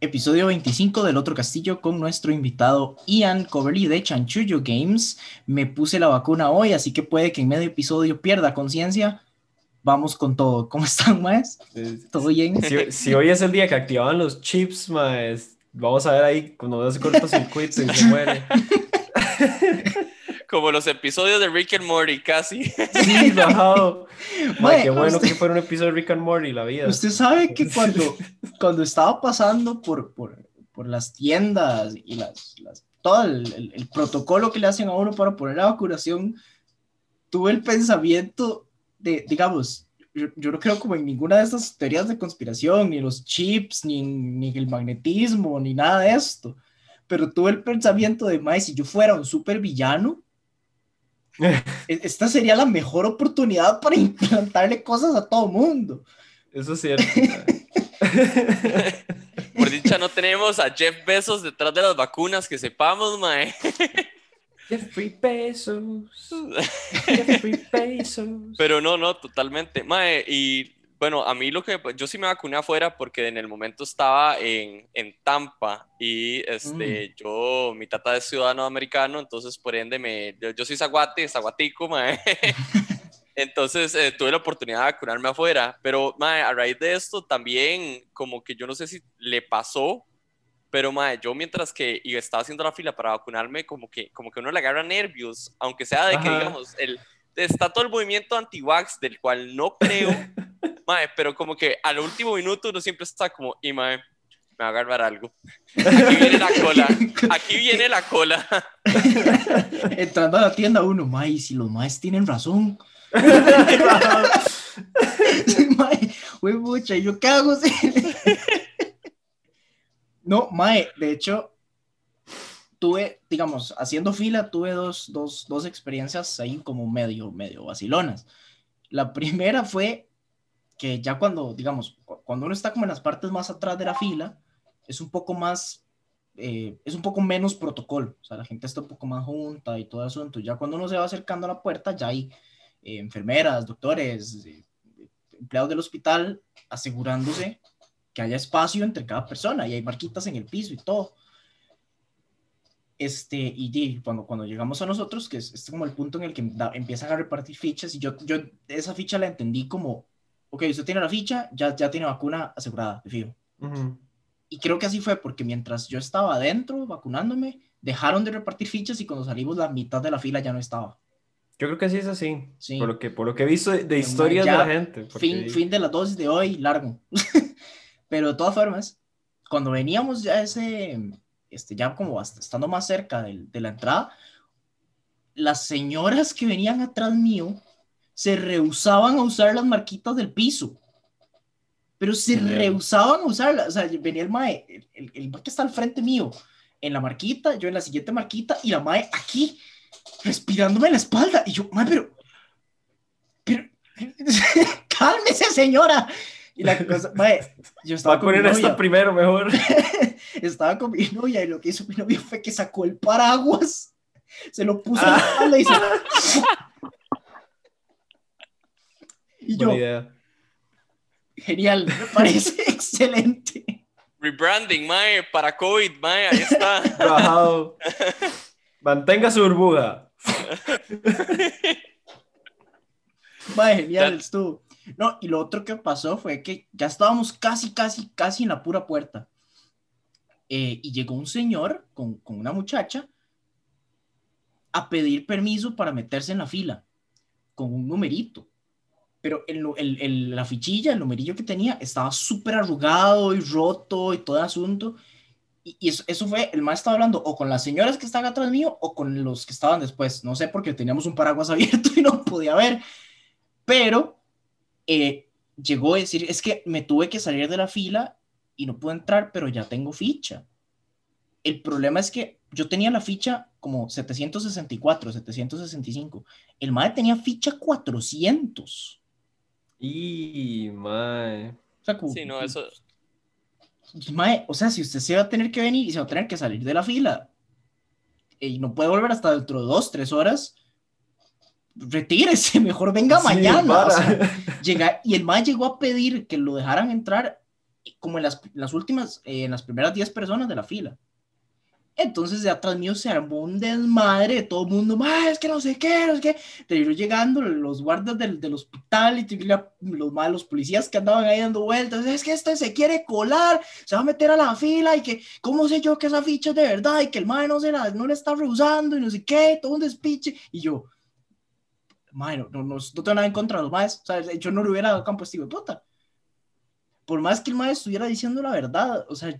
episodio 25 del otro castillo con nuestro invitado Ian Coverly de Chanchullo Games. Me puse la vacuna hoy, así que puede que en medio episodio pierda conciencia. Vamos con todo. ¿Cómo están, más? ¿Todo bien? Si, hoy es el día que activaban los chips, más, vamos a ver ahí cuando se cortocircuito y se muere. Como los episodios de Rick and Morty, casi. Sí, bajado. qué bueno que fuera un episodio de Rick and Morty, la vida. Usted sabe que cuando, cuando estaba pasando por, por, por las tiendas y las, las todo el, el, protocolo que le hacen a uno para poner la vacunación, tuve el pensamiento de, digamos, yo, yo, no creo como en ninguna de estas teorías de conspiración, ni los chips, ni, ni el magnetismo, ni nada de esto, pero tuve el pensamiento de, más si yo fuera un super villano, e-, esta sería la mejor oportunidad para implantarle cosas a todo mundo. Eso es cierto. Por dicha no tenemos a Jeff Bezos detrás de las vacunas, que sepamos, mae. Jeffrey Bezos. Jeffrey Bezos. Pero no, no, totalmente. Mae, y bueno, a mí lo que yo sí me vacuné afuera porque en el momento estaba en, en Tampa y este, mm. yo, mi tata es ciudadano americano, entonces por ende me, yo, soy zaguate, zaguatico, mae. Entonces eh, tuve la oportunidad de vacunarme afuera, pero mae, a raíz de esto también como que yo no sé si le pasó, pero mae, yo mientras que estaba haciendo la fila para vacunarme, como que, como que uno le agarra nervios, aunque sea de que digamos, el, está todo el movimiento anti-vax del cual no creo. Mae, pero como que al último minuto uno siempre está como, y mae, me va a agarrar algo. Aquí viene la cola. Aquí viene la cola. Entrando a la tienda uno, mae, si los maes tienen razón. mae, mucha, ¿y yo qué hago? no, mae, de hecho, tuve, digamos, haciendo fila, tuve dos, dos, dos experiencias ahí como medio, medio vacilonas. La primera fue que ya cuando, digamos, cuando uno está como en las partes más atrás de la fila, es un poco más, eh, es un poco menos protocolo, o sea, la gente está un poco más junta y todo eso, entonces ya cuando uno se va acercando a la puerta, ya hay eh, enfermeras, doctores, eh, empleados del hospital asegurándose que haya espacio entre cada persona y hay marquitas en el piso y todo. Este, y, cuando, cuando llegamos a nosotros, que es, como el punto en el que empiezan a repartir fichas, y yo, yo esa ficha la entendí como ok, usted tiene la ficha, ya, ya tiene vacuna asegurada, de fijo. Y creo que así fue, porque mientras yo estaba adentro vacunándome, dejaron de repartir fichas y cuando salimos la mitad de la fila ya no estaba. Yo creo que sí es así. Sí. Por, lo que, por lo que he visto de, historias de la gente. Fin, fin de la dosis de hoy, largo. Pero de todas formas, cuando veníamos ya ese, este, ya como hasta, estando más cerca de, de la entrada, las señoras que venían atrás mío se rehusaban a usar las marquitas del piso. Pero se rehusaban a usarlas. O sea, venía el mae, el, el, que está al frente mío, en la marquita, yo en la siguiente marquita, y la mae aquí, respirándome en la espalda. Y yo, mae, pero. Pero. cálmese, señora. Y la cosa, mae, yo estaba Va a poner esto primero, mejor. estaba con mi novia y lo que hizo mi novia fue que sacó el paraguas, se lo puso en la espalda y se Y yo, genial, me parece excelente. Rebranding, Mae, para COVID, Mae, ahí está. Mantenga su burbuja. Mae, genial, estuvo. No, y lo otro que pasó fue que ya estábamos casi, casi, casi en la pura puerta. Eh, y llegó un señor con, con una muchacha a pedir permiso para meterse en la fila con un numerito pero el, el, la fichilla, el numerillo que tenía, estaba súper arrugado y roto y todo el asunto. Y, eso, eso, fue, el maestro estaba hablando o con las señoras que estaban atrás mío o con los que estaban después. No sé, porque teníamos un paraguas abierto y no podía ver. Pero eh, llegó a decir, es que me tuve que salir de la fila y no pude entrar, pero ya tengo ficha. El problema es que yo tenía la ficha como 764, 765. El maestro tenía ficha 400. Y, mae. O sea, sí, no, eso. Mae, o sea, si usted se va a tener que venir y se va a tener que salir de la fila y no puede volver hasta dentro de dos, tres horas, retírese, mejor venga mañana. llega, y el mae llegó a pedir que lo dejaran entrar como en las, las últimas, eh, en las primeras 10 personas de la fila. Entonces de atrás mío se armó un desmadre de todo el mundo, es que no sé qué, no sé qué. Pero llegando los guardas del, del hospital y los, policías que andaban ahí dando vueltas, es que este se quiere colar, se va a meter a la fila y que, ¿cómo sé yo que esa ficha es de verdad? Y que el madre no, se la, no le está rehusando y no sé qué, todo un despiche. Y yo, madre, no, no, no, tengo nada en contra de los yo no le hubiera dado campo a puta. Por más que el maestro estuviera diciendo la verdad, o sea,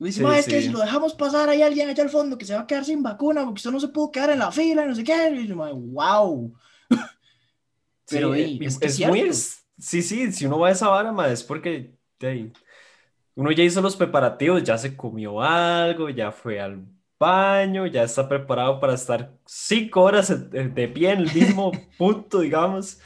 me dice, es que si lo dejamos pasar, hay alguien allá al fondo que se va a quedar sin vacuna porque usted no se pudo quedar en la fila y no sé qué. Y yo, wow. Pero es, muy. Sí, sí, si uno va a esa vara, es porque uno ya hizo los preparativos, ya se comió algo, ya fue al baño, ya está preparado para estar cinco horas de pie en el mismo punto, digamos,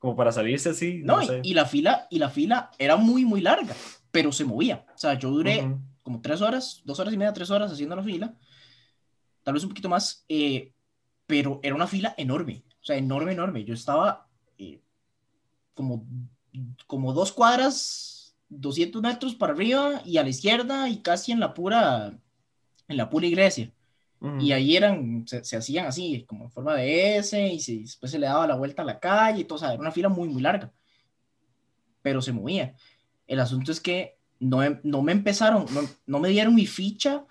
como para salirse así. No, y, la fila, y la fila era muy, muy larga, pero se movía. O sea, yo duré como tres horas, dos horas y media, tres horas haciendo la fila, tal vez un poquito más, eh, pero era una fila enorme, o sea, enorme, enorme. Yo estaba eh, como, como dos cuadras, 200 metros para arriba y a la izquierda y casi en la pura, en la pura iglesia. Y ahí eran, se, hacían así, como en forma de S, y después se le daba la vuelta a la calle y todo, o sea, era una fila muy, muy larga. Pero se movía. El asunto es que no, em, no me empezaron, no, me dieron mi ficha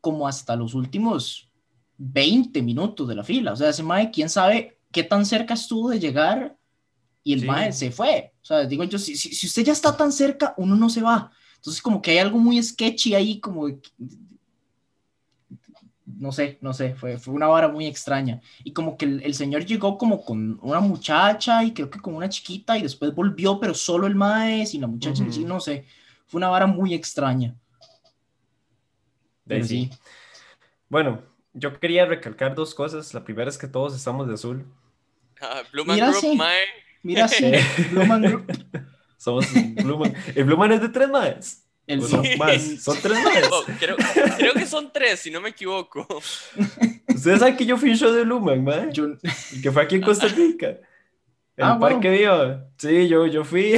como hasta los últimos 20 minutos de la fila. O sea, ese mae, quién sabe qué tan cerca estuvo de llegar y el mae se fue. O sea, digo yo, si, si, usted ya está tan cerca, uno no se va. Entonces, como que hay algo muy sketchy ahí, como. No sé, no sé, fue, fue una vara muy extraña. Y como que el, señor llegó como con una muchacha y creo que con una chiquita y después volvió, pero solo el mae y la muchacha, no sé fue una vara muy extraña. sí. Bueno, yo quería recalcar dos cosas. La primera es que todos estamos de azul. Blue Man Mira Group, mae. Mira, sí, Blue Man Group. Somos Blue Man. El Blue Man es de tres maes. El son más, son tres maes. Oh, creo, que son tres, si no me equivoco. Ustedes saben que yo fui un show de Blue Man, mae. Yo... Que fue aquí en Costa Rica. El ah, parque bueno. Sí, yo, yo fui.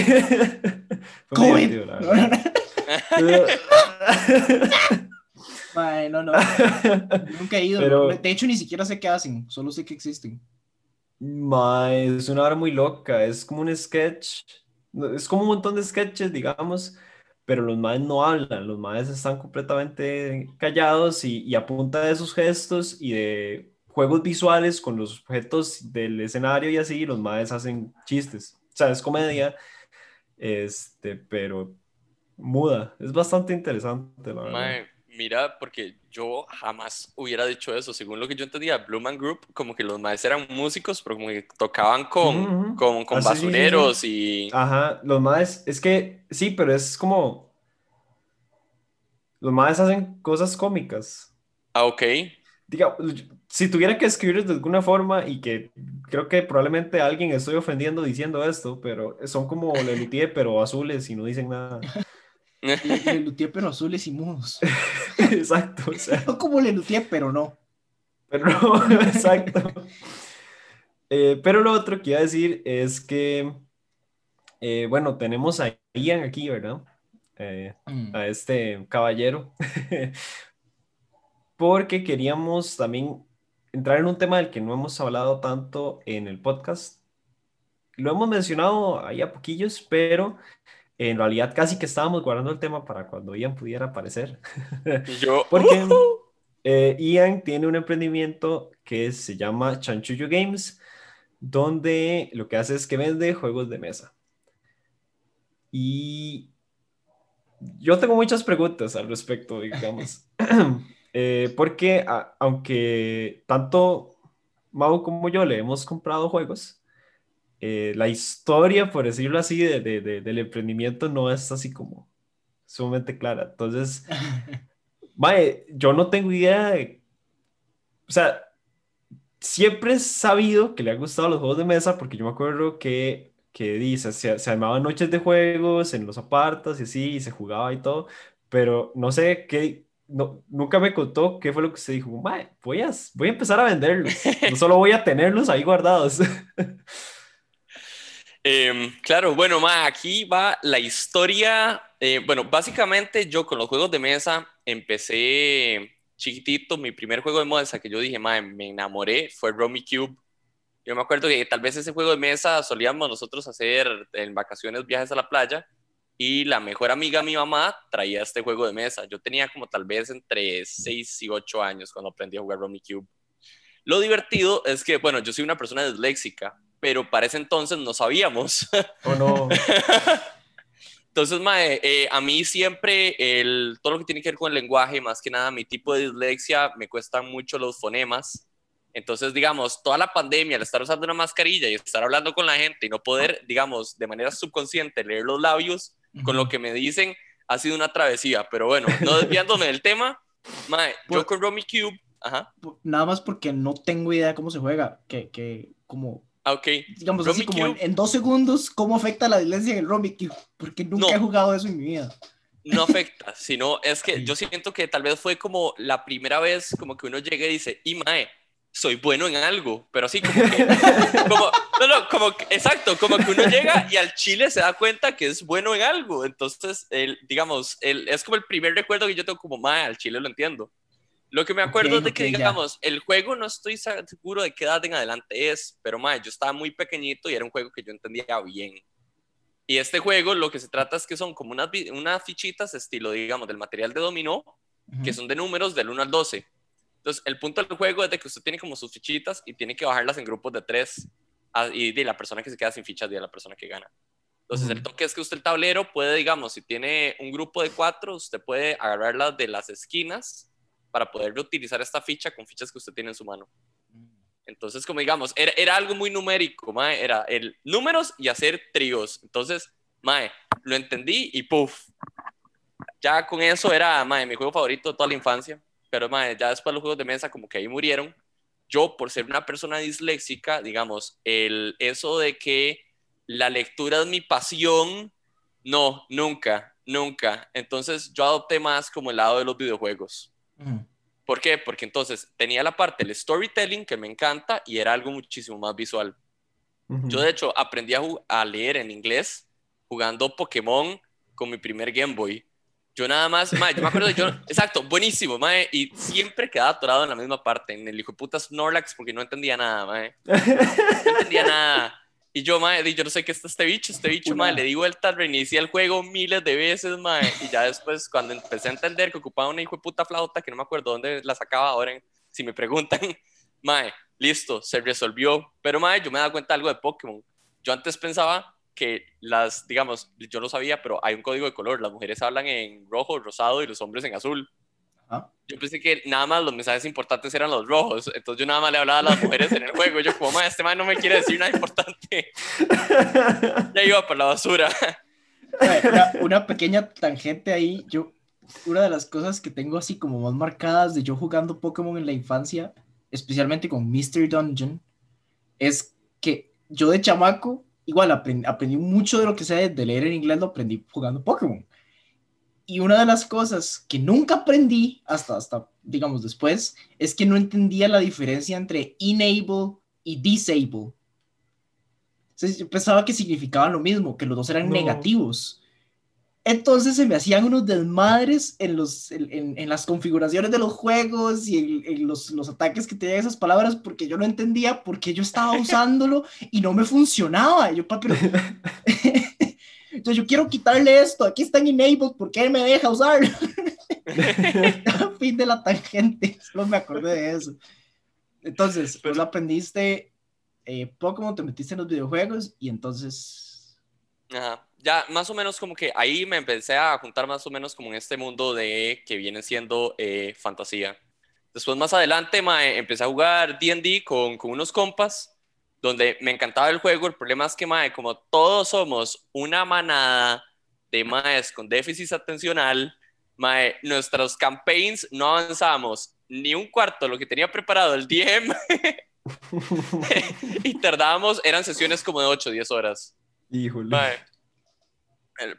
¿Cómo? no, no. Nunca he ido. De hecho, ni siquiera sé qué hacen. Solo sé que existen. es una hora muy loca. Es como un sketch. Es como un montón de sketches, digamos. Pero los maes no hablan. Los maes están completamente callados y, y a punta de sus gestos y de juegos visuales con los objetos del escenario y así, los maes hacen chistes. O sea, es comedia, este, pero muda. Es bastante interesante, la verdad. mira, porque yo jamás hubiera dicho eso. Según lo que yo entendía, Blue Man Group, como que los maes eran músicos, pero como que tocaban con, con, con ah, basureros y... Ajá, los maes, es que sí, pero es como... Los maes hacen cosas cómicas. Ah, ok. Diga, si tuviera que escribir de alguna forma y que creo que probablemente alguien estoy ofendiendo diciendo esto, pero son como Lelutier pero azules y no dicen nada. Lelutier pero azules y mudos. exacto. O sea. No como Lelutier pero no. Pero no, exacto. Eh, pero lo otro que iba a decir es que, eh, bueno, tenemos a Ian aquí, ¿verdad? Eh, mm. A este caballero. Porque queríamos también entrar en un tema del que no hemos hablado tanto en el podcast. Lo hemos mencionado ahí a poquillos, pero en realidad casi que estábamos guardando el tema para cuando Ian pudiera aparecer. Yo. Porque eh, Ian tiene un emprendimiento que se llama Chanchullo Games, donde lo que hace es que vende juegos de mesa. Y yo tengo muchas preguntas al respecto, digamos. Eh, porque aunque tanto Mau como yo le hemos comprado juegos, eh, la historia, por decirlo así, de, del emprendimiento no es así como sumamente clara. Entonces, mae, yo no tengo idea de... O sea, siempre he sabido que le han gustado los juegos de mesa porque yo me acuerdo que, que dice, se, se armaban noches de juegos en los apartas y así, y se jugaba y todo, pero no sé qué, no, nunca me contó qué fue lo que se dijo. voy a, voy a empezar a venderlos. No solo voy a tenerlos ahí guardados. Em, claro, bueno, ma, aquí va la historia. Eh, bueno, básicamente yo con los juegos de mesa empecé chiquitito. Mi primer juego de mesa que yo dije, ma, me enamoré fue Romy Cube. Yo me acuerdo que tal vez ese juego de mesa solíamos nosotros hacer en vacaciones viajes a la playa y la mejor amiga de mi mamá traía este juego de mesa. Yo tenía como tal vez entre 6 y 8 años cuando aprendí a jugar Romy Cube. Lo divertido es que, bueno, yo soy una persona disléxica, pero para ese entonces no sabíamos. ¿O no? Entonces, mae, eh, a mí siempre el, todo lo que tiene que ver con el lenguaje, más que nada mi tipo de dislexia, me cuestan mucho los fonemas. Entonces, digamos, toda la pandemia, al estar usando una mascarilla y estar hablando con la gente y no poder, digamos, de manera subconsciente leer los labios con lo que me dicen, ha sido una travesía. Pero bueno, no desviándome del tema, mae, yo con Romy Cube, ajá. Nada más porque no tengo idea cómo se juega, que, que como Ah, ok. digamos Rummy así como en, en dos segundos, ¿cómo afecta la violencia en el Rummy Cube? Porque nunca No. he jugado eso en mi vida. no afecta, sino es que yo siento que tal vez fue como la primera vez como que uno llega y dice, y mae, soy bueno en algo, pero así como que, como, no, no, como, exacto, como que uno llega y al chile se da cuenta que es bueno en algo, entonces, el, digamos, el, es como el primer recuerdo que yo tengo como, mae, al chile lo entiendo. Lo que me acuerdo es de que, ya. digamos, el juego no estoy seguro de qué edad en adelante es, pero mae, yo estaba muy pequeñito y era un juego que yo entendía bien. Y este juego lo que se trata es que son como unas, fichitas estilo, digamos, del material de dominó, que son de números del 1 al 12. Entonces, el punto del juego es de que usted tiene como sus fichitas y tiene que bajarlas en grupos de 3 y de la persona que se queda sin fichas de la persona que gana. Entonces, el toque es que usted el tablero puede, digamos, si tiene un grupo de 4, usted puede agarrarlas de las esquinas para poder reutilizar esta ficha con fichas que usted tiene en su mano. Entonces, como digamos, era, era algo muy numérico, mae, era el números y hacer tríos. Entonces, mae, lo entendí y puff. Ya con eso era, mae, mi juego favorito de toda la infancia. Pero, mae, ya después los juegos de mesa como que ahí murieron. Yo, por ser una persona disléxica, digamos, el, eso de que la lectura es mi pasión, no, nunca, nunca. Entonces, yo adopté más como el lado de los videojuegos. ¿Por qué? Porque entonces tenía la parte del storytelling que me encanta y era algo muchísimo más visual. Yo de hecho aprendí a, a leer en inglés jugando Pokémon con mi primer Game Boy. Yo nada más, mae, yo me acuerdo, yo, exacto, buenísimo, mae, y siempre quedaba atorado en la misma parte, en el hijo de puta Snorlax, porque no entendía nada, mae. No entendía nada. Y yo, mae, yo no sé qué es este bicho, este bicho, mae, le di vuelta, reinicié el juego miles de veces, mae, y ya después, cuando empecé a entender que ocupaba una hijo de puta flauta, que no me acuerdo dónde la sacaba ahora, si me preguntan, mae, listo, se resolvió. Pero, mae, yo me he dado cuenta de algo de Pokémon. Yo antes pensaba que las, digamos, yo no sabía, pero hay un código de color. Las mujeres hablan en rojo, rosado y los hombres en azul. Yo pensé que nada más los mensajes importantes eran los rojos. Entonces yo nada más le hablaba a las mujeres en el juego. Yo como, mae, este man no me quiere decir nada importante. ya iba por la basura. Una, una pequeña tangente ahí. Yo, una de las cosas que tengo así como más marcadas de yo jugando Pokémon en la infancia, especialmente con Mystery Dungeon, es que yo de chamaco, igual aprendí, aprendí mucho de lo que sé de leer en inglés, lo aprendí jugando Pokémon. Y una de las cosas que nunca aprendí hasta, hasta digamos, después, es que no entendía la diferencia entre enable y disable. Entonces, yo pensaba que significaban lo mismo, que los dos eran No. negativos. Entonces se me hacían unos desmadres en, los, en, en- las configuraciones de los juegos y en, en los, los ataques que tenían esas palabras porque yo no entendía por qué yo estaba usándolo y no me funcionaba. Y Yo, "Pa, pero... Entonces yo quiero quitarle esto, aquí está en enabled, ¿por qué me deja usarlo? fin de la tangente, solo me acordé de eso. Entonces, pues aprendiste eh, Pokémon, te metiste en los videojuegos y entonces... Ajá. Ya más o menos como que ahí me empecé a juntar más o menos como en este mundo de que viene siendo eh, fantasía. Después más adelante mae, empecé a jugar D&D con, con unos compas donde me encantaba el juego. El problema es que mae, como todos somos una manada de maes con déficit atencional, mae, nuestros campaigns no avanzamos ni un cuarto de lo que tenía preparado el DM y tardábamos, eran sesiones como de 8 o 10 horas. Híjole. Mae,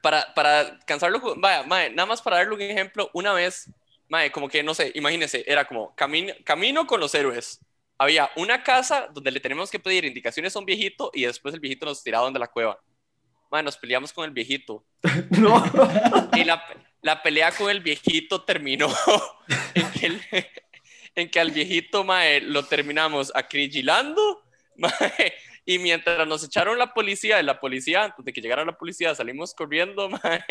Para, para cansarlo, vaya, mae, nada más para darle un ejemplo, una vez, mae, como que, no sé, imagínense, era como camino, camino con los héroes, había una casa donde le tenemos que pedir indicaciones a un viejito y después el viejito nos tiraba donde la cueva. Madre, nos peleamos con el viejito. No. Y la, la pelea con el viejito terminó en que, el- en que al viejito, mae, lo terminamos acrillilando, mae, y mientras nos echaron la policía, y la policía, antes de que llegara la policía, salimos corriendo, mae,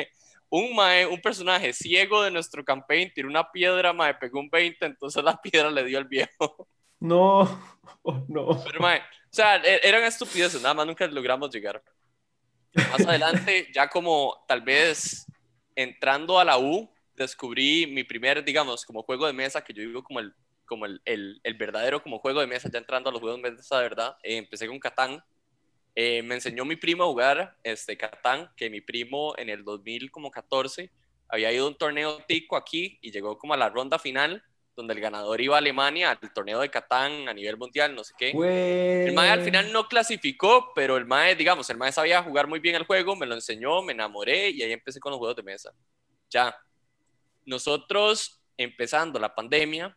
un mae, un personaje ciego de nuestro campaign tiró una piedra, mae, pegó un 20, entonces la piedra le dio al viejo. No. Oh, no. Pero, mae, o sea, e- eran estupideces, nada más nunca logramos llegar. Más adelante, ya como tal vez entrando a la U, descubrí mi primer, digamos, como juego de mesa, que yo digo como el, como el, el, el verdadero como juego de mesa, ya entrando a los juegos de mesa de verdad. Eh, empecé con Catán. Eh, me enseñó mi primo a jugar este, Catán, que mi primo en el 2014 había ido a un torneo tico aquí y llegó como a la ronda final, donde el ganador iba a Alemania al torneo de Catán a nivel mundial, no sé qué. El Mae al final no clasificó, pero el Mae, digamos, el Mae sabía jugar muy bien el juego, me lo enseñó, me enamoré y ahí empecé con los juegos de mesa. Ya. Nosotros, empezando la pandemia,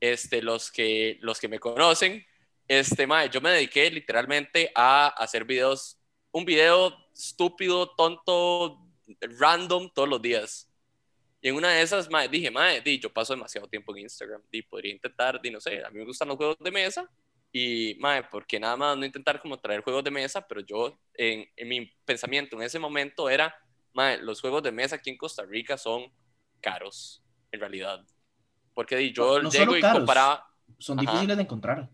este, los, que, los que me conocen, este, Mae, yo me dediqué literalmente a hacer videos, un video estúpido, tonto, random todos los días. Y en una de esas, mae, dije, mae, di, yo paso demasiado tiempo en Instagram, di, podría intentar, di, no sé, a mí me gustan los juegos de mesa, y, mae, ¿por qué nada más no intentar como traer juegos de mesa? Pero yo, en, en mi pensamiento en ese momento era, mae, los juegos de mesa aquí en Costa Rica son caros, en realidad. Porque yo No- no llego y caros. comparaba, Son Ajá. difíciles de encontrar.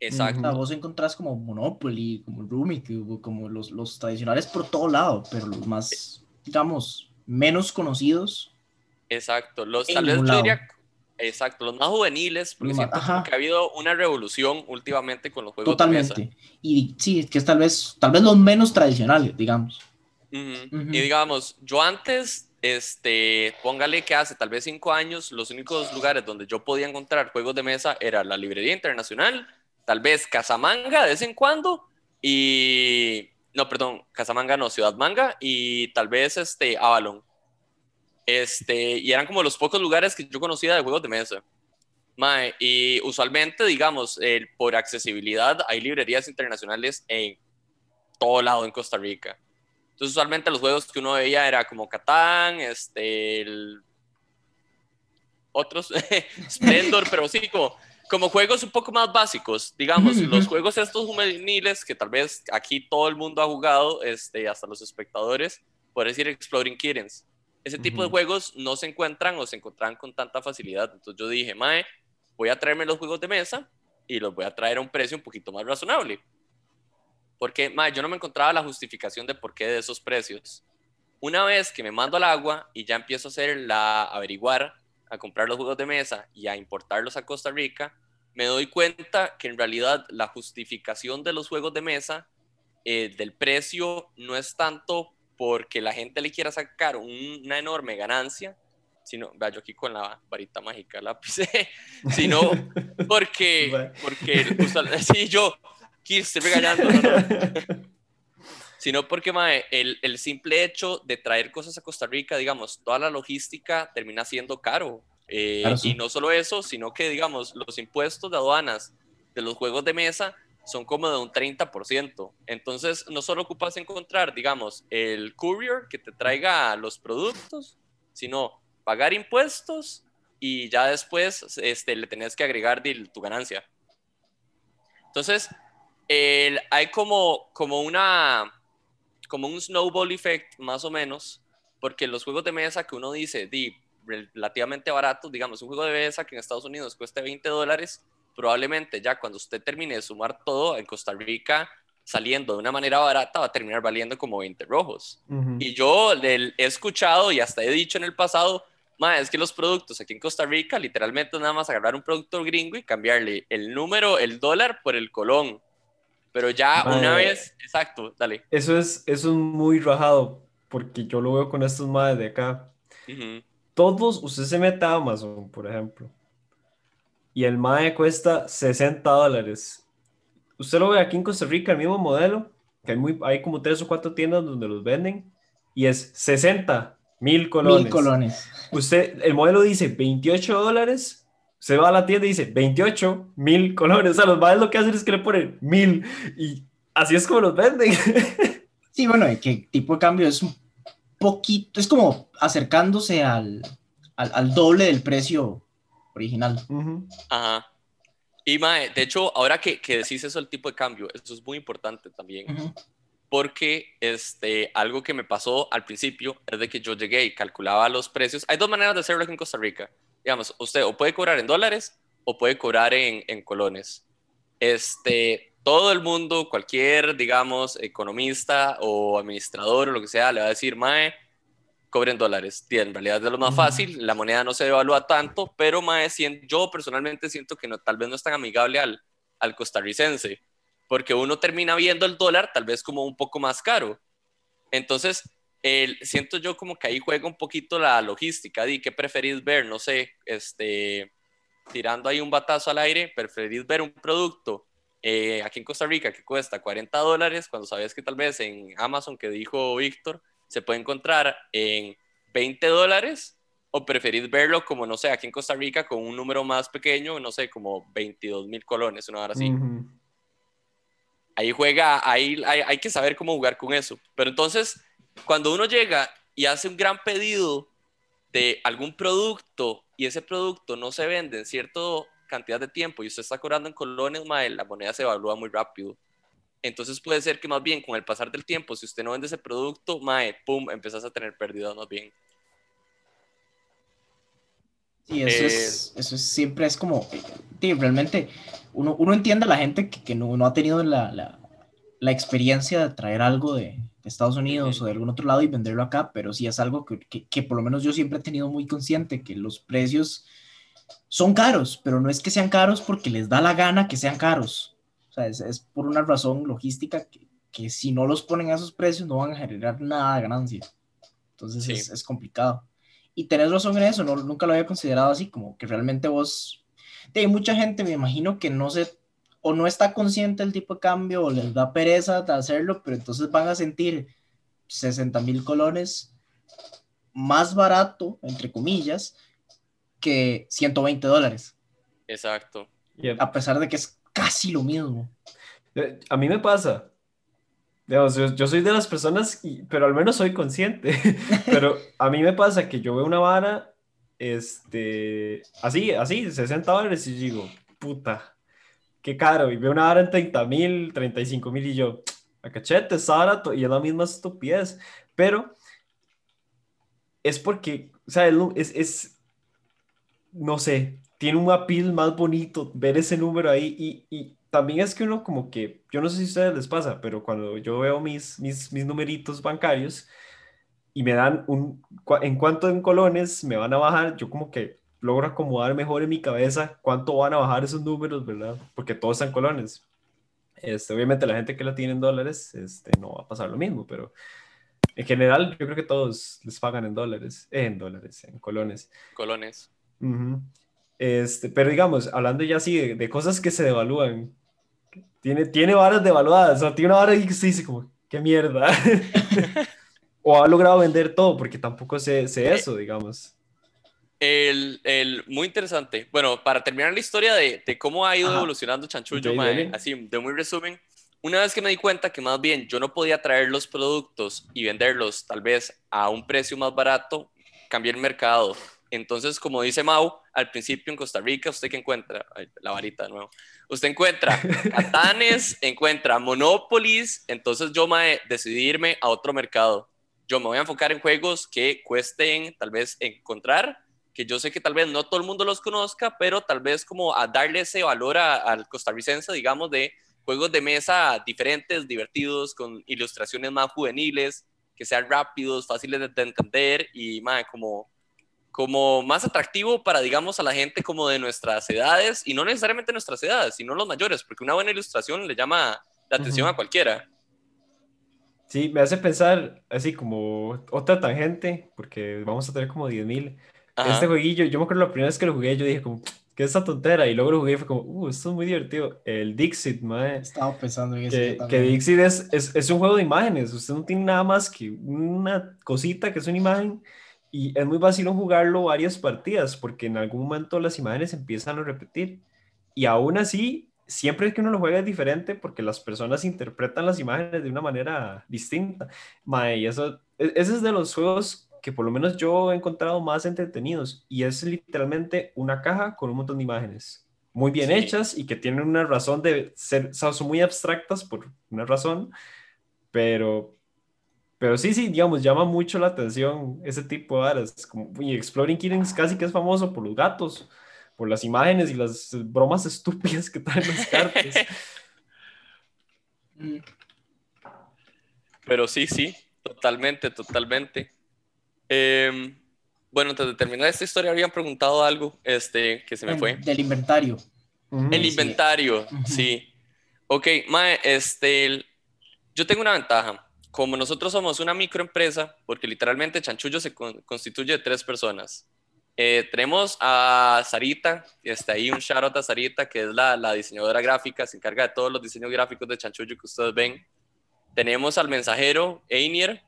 exacto, O sea, vos encontrás como Monopoly, como Rummy, como los, los tradicionales por todo lado, pero los más, digamos, menos conocidos. exacto. Los, tal vez yo diría, exacto, los más juveniles, porque siento que ha habido una revolución últimamente con los juegos de mesa. Totalmente. Y sí, que es tal vez, tal vez los menos tradicionales, digamos. Ujú. Ujú. Y digamos, yo antes, este, póngale que hace tal vez cinco años, los únicos lugares donde yo podía encontrar juegos de mesa era la Librería Internacional, tal vez Casamanga de vez en cuando, y, no, perdón, Casamanga no, Ciudad Manga, y tal vez, este, Avalon. Este, y eran como los pocos lugares que yo conocía de juegos de mesa. Mae, y usualmente, digamos, por accesibilidad, hay librerías internacionales en todo lado en Costa Rica. Entonces, usualmente los juegos que uno veía era como Catán, este, el- otros, Splendor, pero sí, como, como juegos un poco más básicos, digamos, los juegos estos juveniles que tal vez aquí todo el mundo ha jugado, este, hasta los espectadores, por decir Exploring Kittens. Ese tipo de juegos no se encuentran o se encontraban con tanta facilidad. Entonces yo dije, Mae, voy a traerme los juegos de mesa y los voy a traer a un precio un poquito más razonable. Porque, mae, yo no me encontraba la justificación de por qué de esos precios. Una vez que me mando al agua y ya empiezo a hacer la averiguar, a comprar los juegos de mesa y a importarlos a Costa Rica, me doy cuenta que en realidad la justificación de los juegos de mesa eh, del precio no es tanto porque la gente le quiera sacar un- una enorme ganancia, sino, vea, yo aquí con la varita mágica lápiz, sino porque, porque, usual- sí, yo, estoy regañando, no, no sino porque mae, el, el simple hecho de traer cosas a Costa Rica, digamos, toda la logística termina siendo caro. Eh, Claro, sí. Y no solo eso, sino que, digamos, los impuestos de aduanas de los juegos de mesa son como de un 30%. Entonces, no solo ocupas encontrar, digamos, el courier que te traiga los productos, sino pagar impuestos y ya después este, le tenés que agregar tu ganancia. Entonces, el- hay como, como una como un snowball effect más o menos, porque los juegos de mesa que uno dice, di, relativamente baratos, digamos, un juego de mesa que en Estados Unidos cueste 20 dólares, probablemente ya cuando usted termine de sumar todo en Costa Rica, saliendo de una manera barata, va a terminar valiendo como 20 rojos. Ujú. Y yo le- he escuchado y hasta he dicho en el pasado, "Ma, es que los productos aquí en Costa Rica, literalmente nada más agarrar un producto gringo y cambiarle el número, el dólar por el colón. Pero ya Ma, una vez, exacto, dale. Eso es, eso es muy rajado, porque yo lo veo con estos madres de acá. Ujú. Todos, usted se mete a Amazon, por ejemplo, y el MAE cuesta 60 dólares. Usted lo ve aquí en Costa Rica, el mismo modelo, que hay, muy, hay como tres o cuatro tiendas donde los venden, y es 60 mil colones. Mil colones. Usted, el modelo dice 28 dólares se va a la tienda y dice 28 mil colores. O sea, los más lo que hacen es que le ponen mil y así es como los venden. Sí, bueno, que tipo de cambio es un poquito, es como acercándose al, al, al doble del precio original. Ajá. Y mae, de hecho, ahora que, que, decís eso, el tipo de cambio, eso es muy importante también. Porque este, algo que me pasó al principio es de que yo llegué y calculaba los precios. Hay dos maneras de hacerlo aquí en Costa Rica. Digamos, usted o puede cobrar en dólares o puede cobrar en, en colones. Este, todo el mundo, cualquier, digamos, economista o administrador o lo que sea, le va a decir, Mae, cobren dólares. en realidad es de lo más fácil, la moneda no se devalúa tanto, pero Mae, yo personalmente siento que no, tal vez no es tan amigable al, al costarricense, porque uno termina viendo el dólar tal vez como un poco más caro. Entonces, el, siento yo como que ahí juega un poquito la logística, de qué preferís ver, no sé, este, tirando ahí un batazo al aire, preferís ver un producto eh, aquí en Costa Rica que cuesta 40 dólares, cuando sabes que tal vez en Amazon, que dijo Víctor, se puede encontrar en 20 dólares, o preferís verlo como, no sé, aquí en Costa Rica con un número más pequeño, no sé, como 22 mil colones, una hora así. Ahí juega, ahí hay, hay que saber cómo jugar con eso. Pero entonces, cuando uno llega y hace un gran pedido de algún producto y ese producto no se vende en cierta cantidad de tiempo y usted está cobrando en colones, la moneda se evalúa muy rápido. Entonces puede ser que más bien con el pasar del tiempo, si usted no vende ese producto, mae, pum, empezás a tener pérdidas más bien. Sí, eso, es, eh, eso siempre es como, sí, realmente uno, uno entiende a la gente que, que no, no, ha tenido la, la, la, experiencia de traer algo de Estados Unidos o de algún otro lado y venderlo acá, pero sí es algo que, que, que, por lo menos yo siempre he tenido muy consciente, que los precios son caros, pero no es que sean caros porque les da la gana que sean caros. O sea, es, es por una razón logística que, que, si no los ponen a esos precios no van a generar nada de ganancia. Entonces sí. es, es, complicado. Y tenés razón en eso, no, nunca lo había considerado así, como que realmente vos... Hay mucha gente, me imagino, que no se o no está consciente del tipo de cambio o les da pereza de hacerlo, pero entonces van a sentir 60 mil colones más barato, entre comillas, que 120 dólares. Exacto. Yep. A pesar de que es casi lo mismo. Eh, a mí me pasa. Digamos, yo, yo, soy de las personas, y, pero al menos soy consciente. pero a mí me pasa que yo veo una vara, este, así, así, 60 dólares y digo, puta, qué caro. Y veo una vara en 30 mil, 35 mil y yo, a cachete, está barato. Y es la misma estupidez. Pero es porque, o sea, es, es no sé, tiene un appeal más bonito ver ese número ahí y, y, también es que uno como que, yo no sé si a ustedes les pasa, pero cuando yo veo mis, mis, mis numeritos bancarios y me dan un, en cuanto en colones me van a bajar, yo como que logro acomodar mejor en mi cabeza cuánto van a bajar esos números, ¿verdad? Porque todos están colones. Este, obviamente la gente que lo tiene en dólares este, no va a pasar lo mismo, pero en general yo creo que todos les pagan en dólares, eh, en dólares, en colones. Colones. Uh -huh. Este, pero digamos, hablando ya así de, de, cosas que se devalúan, tiene, tiene varas devaluadas, o sea, tiene una vara y se dice como, qué mierda. o ha logrado vender todo, porque tampoco sé, sé eso, digamos. El, el, muy interesante. Bueno, para terminar la historia de, de cómo ha ido Ajá. evolucionando Chanchullo, mae, así de muy resumen, una vez que me di cuenta que más bien yo no podía traer los productos y venderlos tal vez a un precio más barato, cambié el mercado entonces, como dice Mau, al principio en Costa Rica, ¿usted qué encuentra? Ay, la varita de nuevo. Usted encuentra Catanes, encuentra Monopolis, entonces yo me decidí irme a otro mercado. Yo me voy a enfocar en juegos que cuesten tal vez encontrar, que yo sé que tal vez no todo el mundo los conozca, pero tal vez como a darle ese valor al costarricense, digamos, de juegos de mesa diferentes, divertidos, con ilustraciones más juveniles, que sean rápidos, fáciles de, de entender y más como como más atractivo para, digamos, a la gente como de nuestras edades, y no necesariamente nuestras edades, sino los mayores, porque una buena ilustración le llama la atención uh -huh. a cualquiera. Sí, me hace pensar así como otra tangente, porque vamos a tener como 10.000. Este jueguillo, yo me acuerdo la primera vez que lo jugué, yo dije como, ¿qué es esta tontera? Y luego lo jugué y fue como, uh, esto es muy divertido. El Dixit, mae. Estaba pensando en eso. Que, que Dixit es, es, es, un juego de imágenes, usted no tiene nada más que una cosita que es una imagen Y es muy fácil jugarlo varias partidas porque en algún momento las imágenes empiezan a repetir. Y aún así, siempre que uno lo juega es diferente porque las personas interpretan las imágenes de una manera distinta. y eso, e, ese es de los juegos que por lo menos yo he encontrado más entretenidos y es literalmente una caja con un montón de imágenes muy bien hechas y que tienen una razón de ser, son muy abstractas por una razón, pero, pero sí, sí, digamos, llama mucho la atención ese tipo de áreas. Como, y Exploring Kittens casi que es famoso por los gatos, por las imágenes y las bromas estúpidas que traen las cartas. Pero sí, sí, totalmente, totalmente. Eh, bueno, antes de terminar esta historia, habían preguntado algo este, que se me fue. Del inventario. El inventario, sí. Ok, Mae, este, yo tengo una ventaja. Como nosotros somos una microempresa, porque literalmente Chanchullo se constituye de tres personas. Eh, tenemos a Sarita, que está ahí, un shout out a Sarita, que es la, la, diseñadora gráfica, se encarga de todos los diseños gráficos de Chanchullo que ustedes ven. Tenemos al mensajero Einier,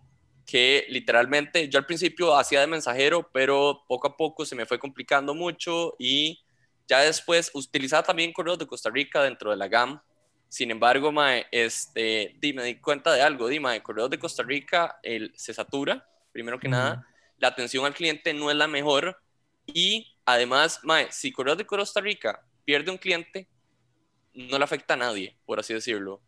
que literalmente yo al principio hacía de mensajero, pero poco a poco se me fue complicando mucho y ya después utilizaba también correos de Costa Rica dentro de la GAM. Sin embargo, mae, este, di, me di cuenta de algo, dime, de correos de Costa Rica el, se satura, primero que nada, la atención al cliente no es la mejor y además, mae, si correos de Costa Rica pierde un cliente, no le afecta a nadie, por así decirlo.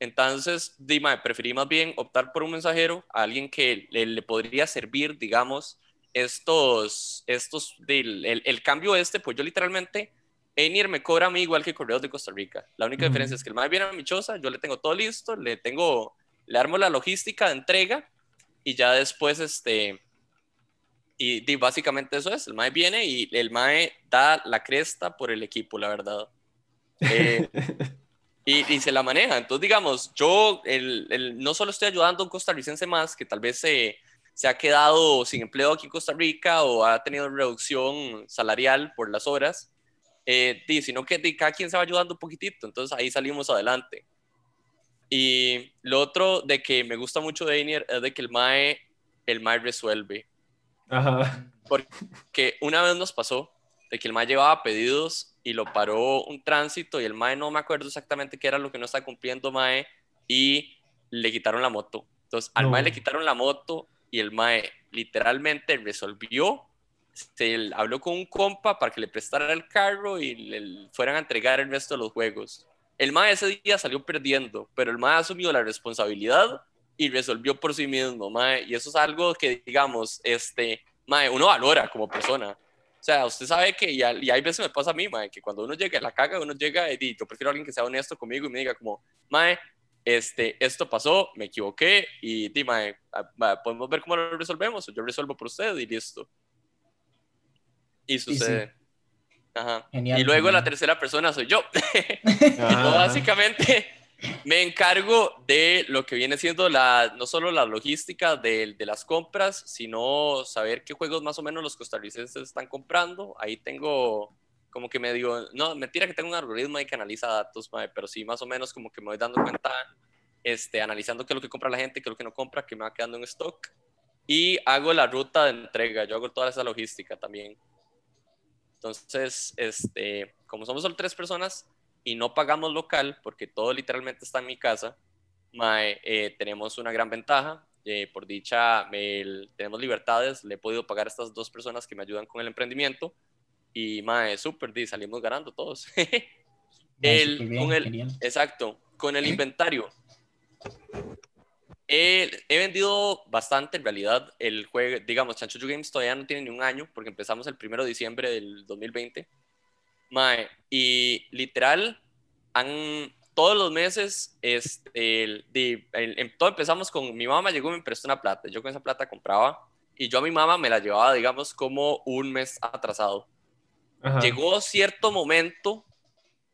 Entonces, dime, preferí más bien optar por un mensajero, a alguien que le, podría servir, digamos, estos, estos, del, el, cambio este, pues yo literalmente, Enier me cobra a mí igual que Correos de Costa Rica. La única diferencia es que el MAE viene a mi choza, yo le tengo todo listo, le tengo, le armo la logística de entrega y ya después, este, y, básicamente eso es, el MAE viene y el MAE da la cresta por el equipo, la verdad. Eh, y, se la maneja. Entonces, digamos, yo el, no solo estoy ayudando a un costarricense más que tal vez se, se ha quedado sin empleo aquí en Costa Rica o ha tenido reducción salarial por las horas, eh, sino que cada quien se va ayudando un poquitito. Entonces, ahí salimos adelante. Y lo otro de que me gusta mucho de Einier es de que el MAE, el MAE resuelve. Ajá. Porque una vez nos pasó de que el MAE llevaba pedidos y lo paró un tránsito y el MAE no me acuerdo exactamente qué era lo que no estaba cumpliendo MAE y le quitaron la moto. Entonces al MAE le quitaron la moto y el MAE literalmente resolvió, se habló con un compa para que le prestara el carro y le fueran a entregar el resto de los juegos. El MAE ese día salió perdiendo, pero el MAE asumió la responsabilidad y resolvió por sí mismo, MAE. Y eso es algo que, digamos, este, MAE, uno valora como persona. O sea, usted sabe que, y, hay veces me pasa a mí, mae, que cuando uno llega a la caga, uno llega y yo prefiero a alguien que sea honesto conmigo y me diga como, mae, este, esto pasó, me equivoqué y di, mae, podemos ver cómo lo resolvemos, yo resuelvo por usted y listo. Y sucede. Ajá. y luego la tercera persona soy yo. y básicamente me encargo de lo que viene siendo la, no solo la logística de, las compras, sino saber qué juegos más o menos los costarricenses están comprando. Ahí tengo como que me digo, no, mentira que tengo un algoritmo ahí que analiza datos, pero sí más o menos como que me voy dando cuenta, este, analizando qué es lo que compra la gente, qué es lo que no compra, qué me va quedando en stock. Y hago la ruta de entrega, yo hago toda esa logística también. Entonces, este, como somos solo tres personas, y no pagamos local, porque todo literalmente está en mi casa, eh, tenemos una gran ventaja. Eh, por dicha, tenemos libertades, le he podido pagar a estas dos personas que me ayudan con el emprendimiento y mae, súper, salimos ganando todos. el, con el, exacto, con el inventario. he vendido bastante en realidad el juego, digamos, Chancho Games todavía no tiene ni un año porque empezamos el 1 de diciembre del 2020 Mae, y literal, han, todos los meses, este, el, em, todo empezamos con, mi mamá llegó y me prestó una plata, yo con esa plata compraba, y yo a mi mamá me la llevaba, digamos, como un mes atrasado. Llegó cierto momento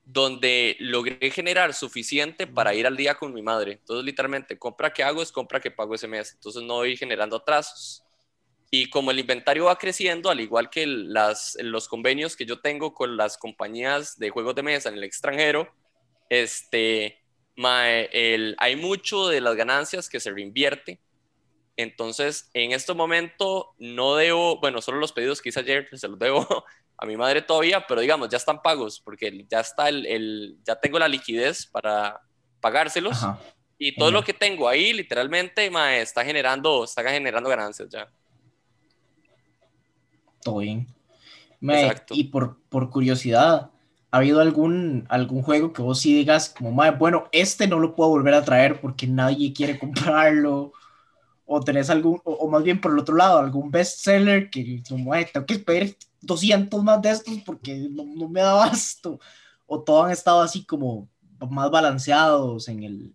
donde logré generar suficiente para ir al día con mi madre. Entonces, literalmente, compra que hago es compra que pago ese mes. Entonces, no voy generando atrasos. Y como el inventario va creciendo, al igual que las, los convenios que yo tengo con las compañías de juegos de mesa en el extranjero, este, el, hay mucho de las ganancias que se reinvierte Entonces, en este momento no debo, bueno, solo los pedidos que hice ayer se los debo a mi madre todavía, pero digamos, ya están pagos porque ya está el, el ya tengo la liquidez para pagárselos. Y todo lo que tengo ahí, literalmente, está generando, está generando ganancias ya. Todo bien. y por, por curiosidad, ¿ha habido algún, algún juego que vos sí digas como, bueno, este no lo puedo volver a traer porque nadie quiere comprarlo? O tenés algún, o, más bien por el otro lado, algún bestseller que como, tengo que pedir 200 más de estos porque no, no me da basto. O todos han estado así como más balanceados en el,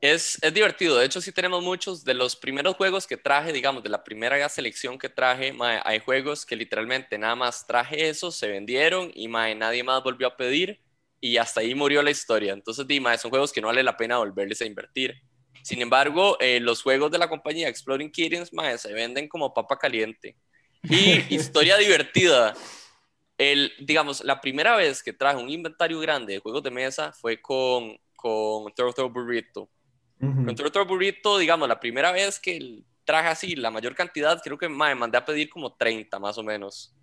es, es, divertido, de hecho sí tenemos muchos de los primeros juegos que traje, digamos, de la primera selección que traje, hay juegos que literalmente nada más traje esos, se vendieron y nadie más volvió a pedir y hasta ahí murió la historia. Entonces, di, son juegos que no vale la pena volverles a invertir. Sin embargo, eh, los juegos de la compañía Exploring Kittens se venden como papa caliente. Y historia divertida. El, digamos, la primera vez que traje un inventario grande de juegos de mesa fue con, con Turtle Burrito con otro burrito, digamos, la primera vez que traje así la mayor cantidad, creo que me mandé a pedir como 30 más o menos.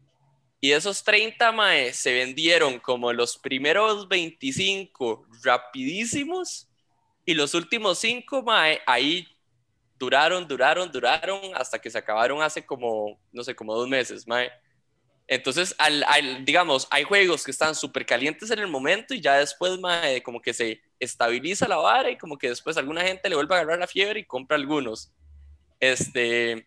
Y esos 30 mae, se vendieron como los primeros 25 rapidísimos y los últimos 5 mae, ahí duraron, duraron, duraron hasta que se acabaron hace como, no sé, como dos meses. Mae. Entonces, al, digamos, hay juegos que están súper calientes en el momento y ya después, como que se estabiliza la vara y como que después alguna gente le vuelve a agarrar la fiebre y compra algunos. Este,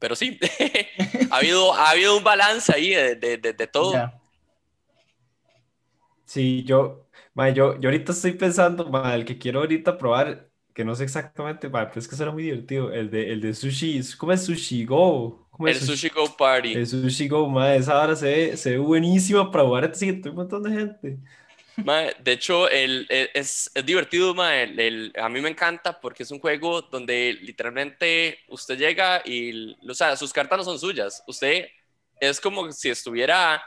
pero sí, ha, habido, ha habido un balance ahí de, de, todo. Sí, yo, yo, yo ahorita estoy pensando, el que quiero ahorita probar, que no sé exactamente, pero es que será muy divertido, el de, el de sushi, ¿cómo es Sushi Go? El sushi, Go Party. El Sushi Go, madre, esa hora se ve, se ve buenísima para jugar. Sí, un montón de gente. de hecho, el, es, es, divertido, el, a mí me encanta porque es un juego donde literalmente usted llega y, o sea, sus cartas no son suyas. Usted es como si estuviera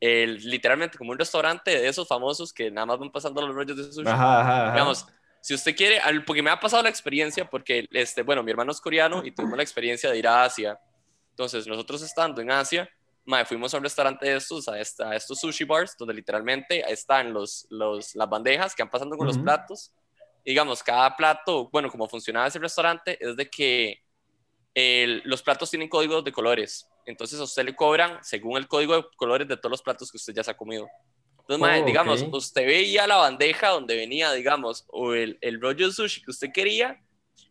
el, literalmente como un restaurante de esos famosos que nada más van pasando los rollos de sushi. Ajá, ajá, Digamos, si usted quiere, porque me ha pasado la experiencia, porque, este, bueno, mi hermano es coreano y tuvimos la experiencia de ir a Asia entonces, nosotros estando en Asia, fuimos a un restaurante de estos, a, estos sushi bars, donde literalmente están los, los, las bandejas que van pasando con los platos. digamos, cada plato, bueno, como funcionaba ese restaurante, es de que los platos tienen códigos de colores. Entonces, a usted le cobran según el código de colores de todos los platos que usted ya se ha comido. Entonces, oh, digamos, usted veía la bandeja donde venía, digamos, o el, el rollo de sushi que usted quería,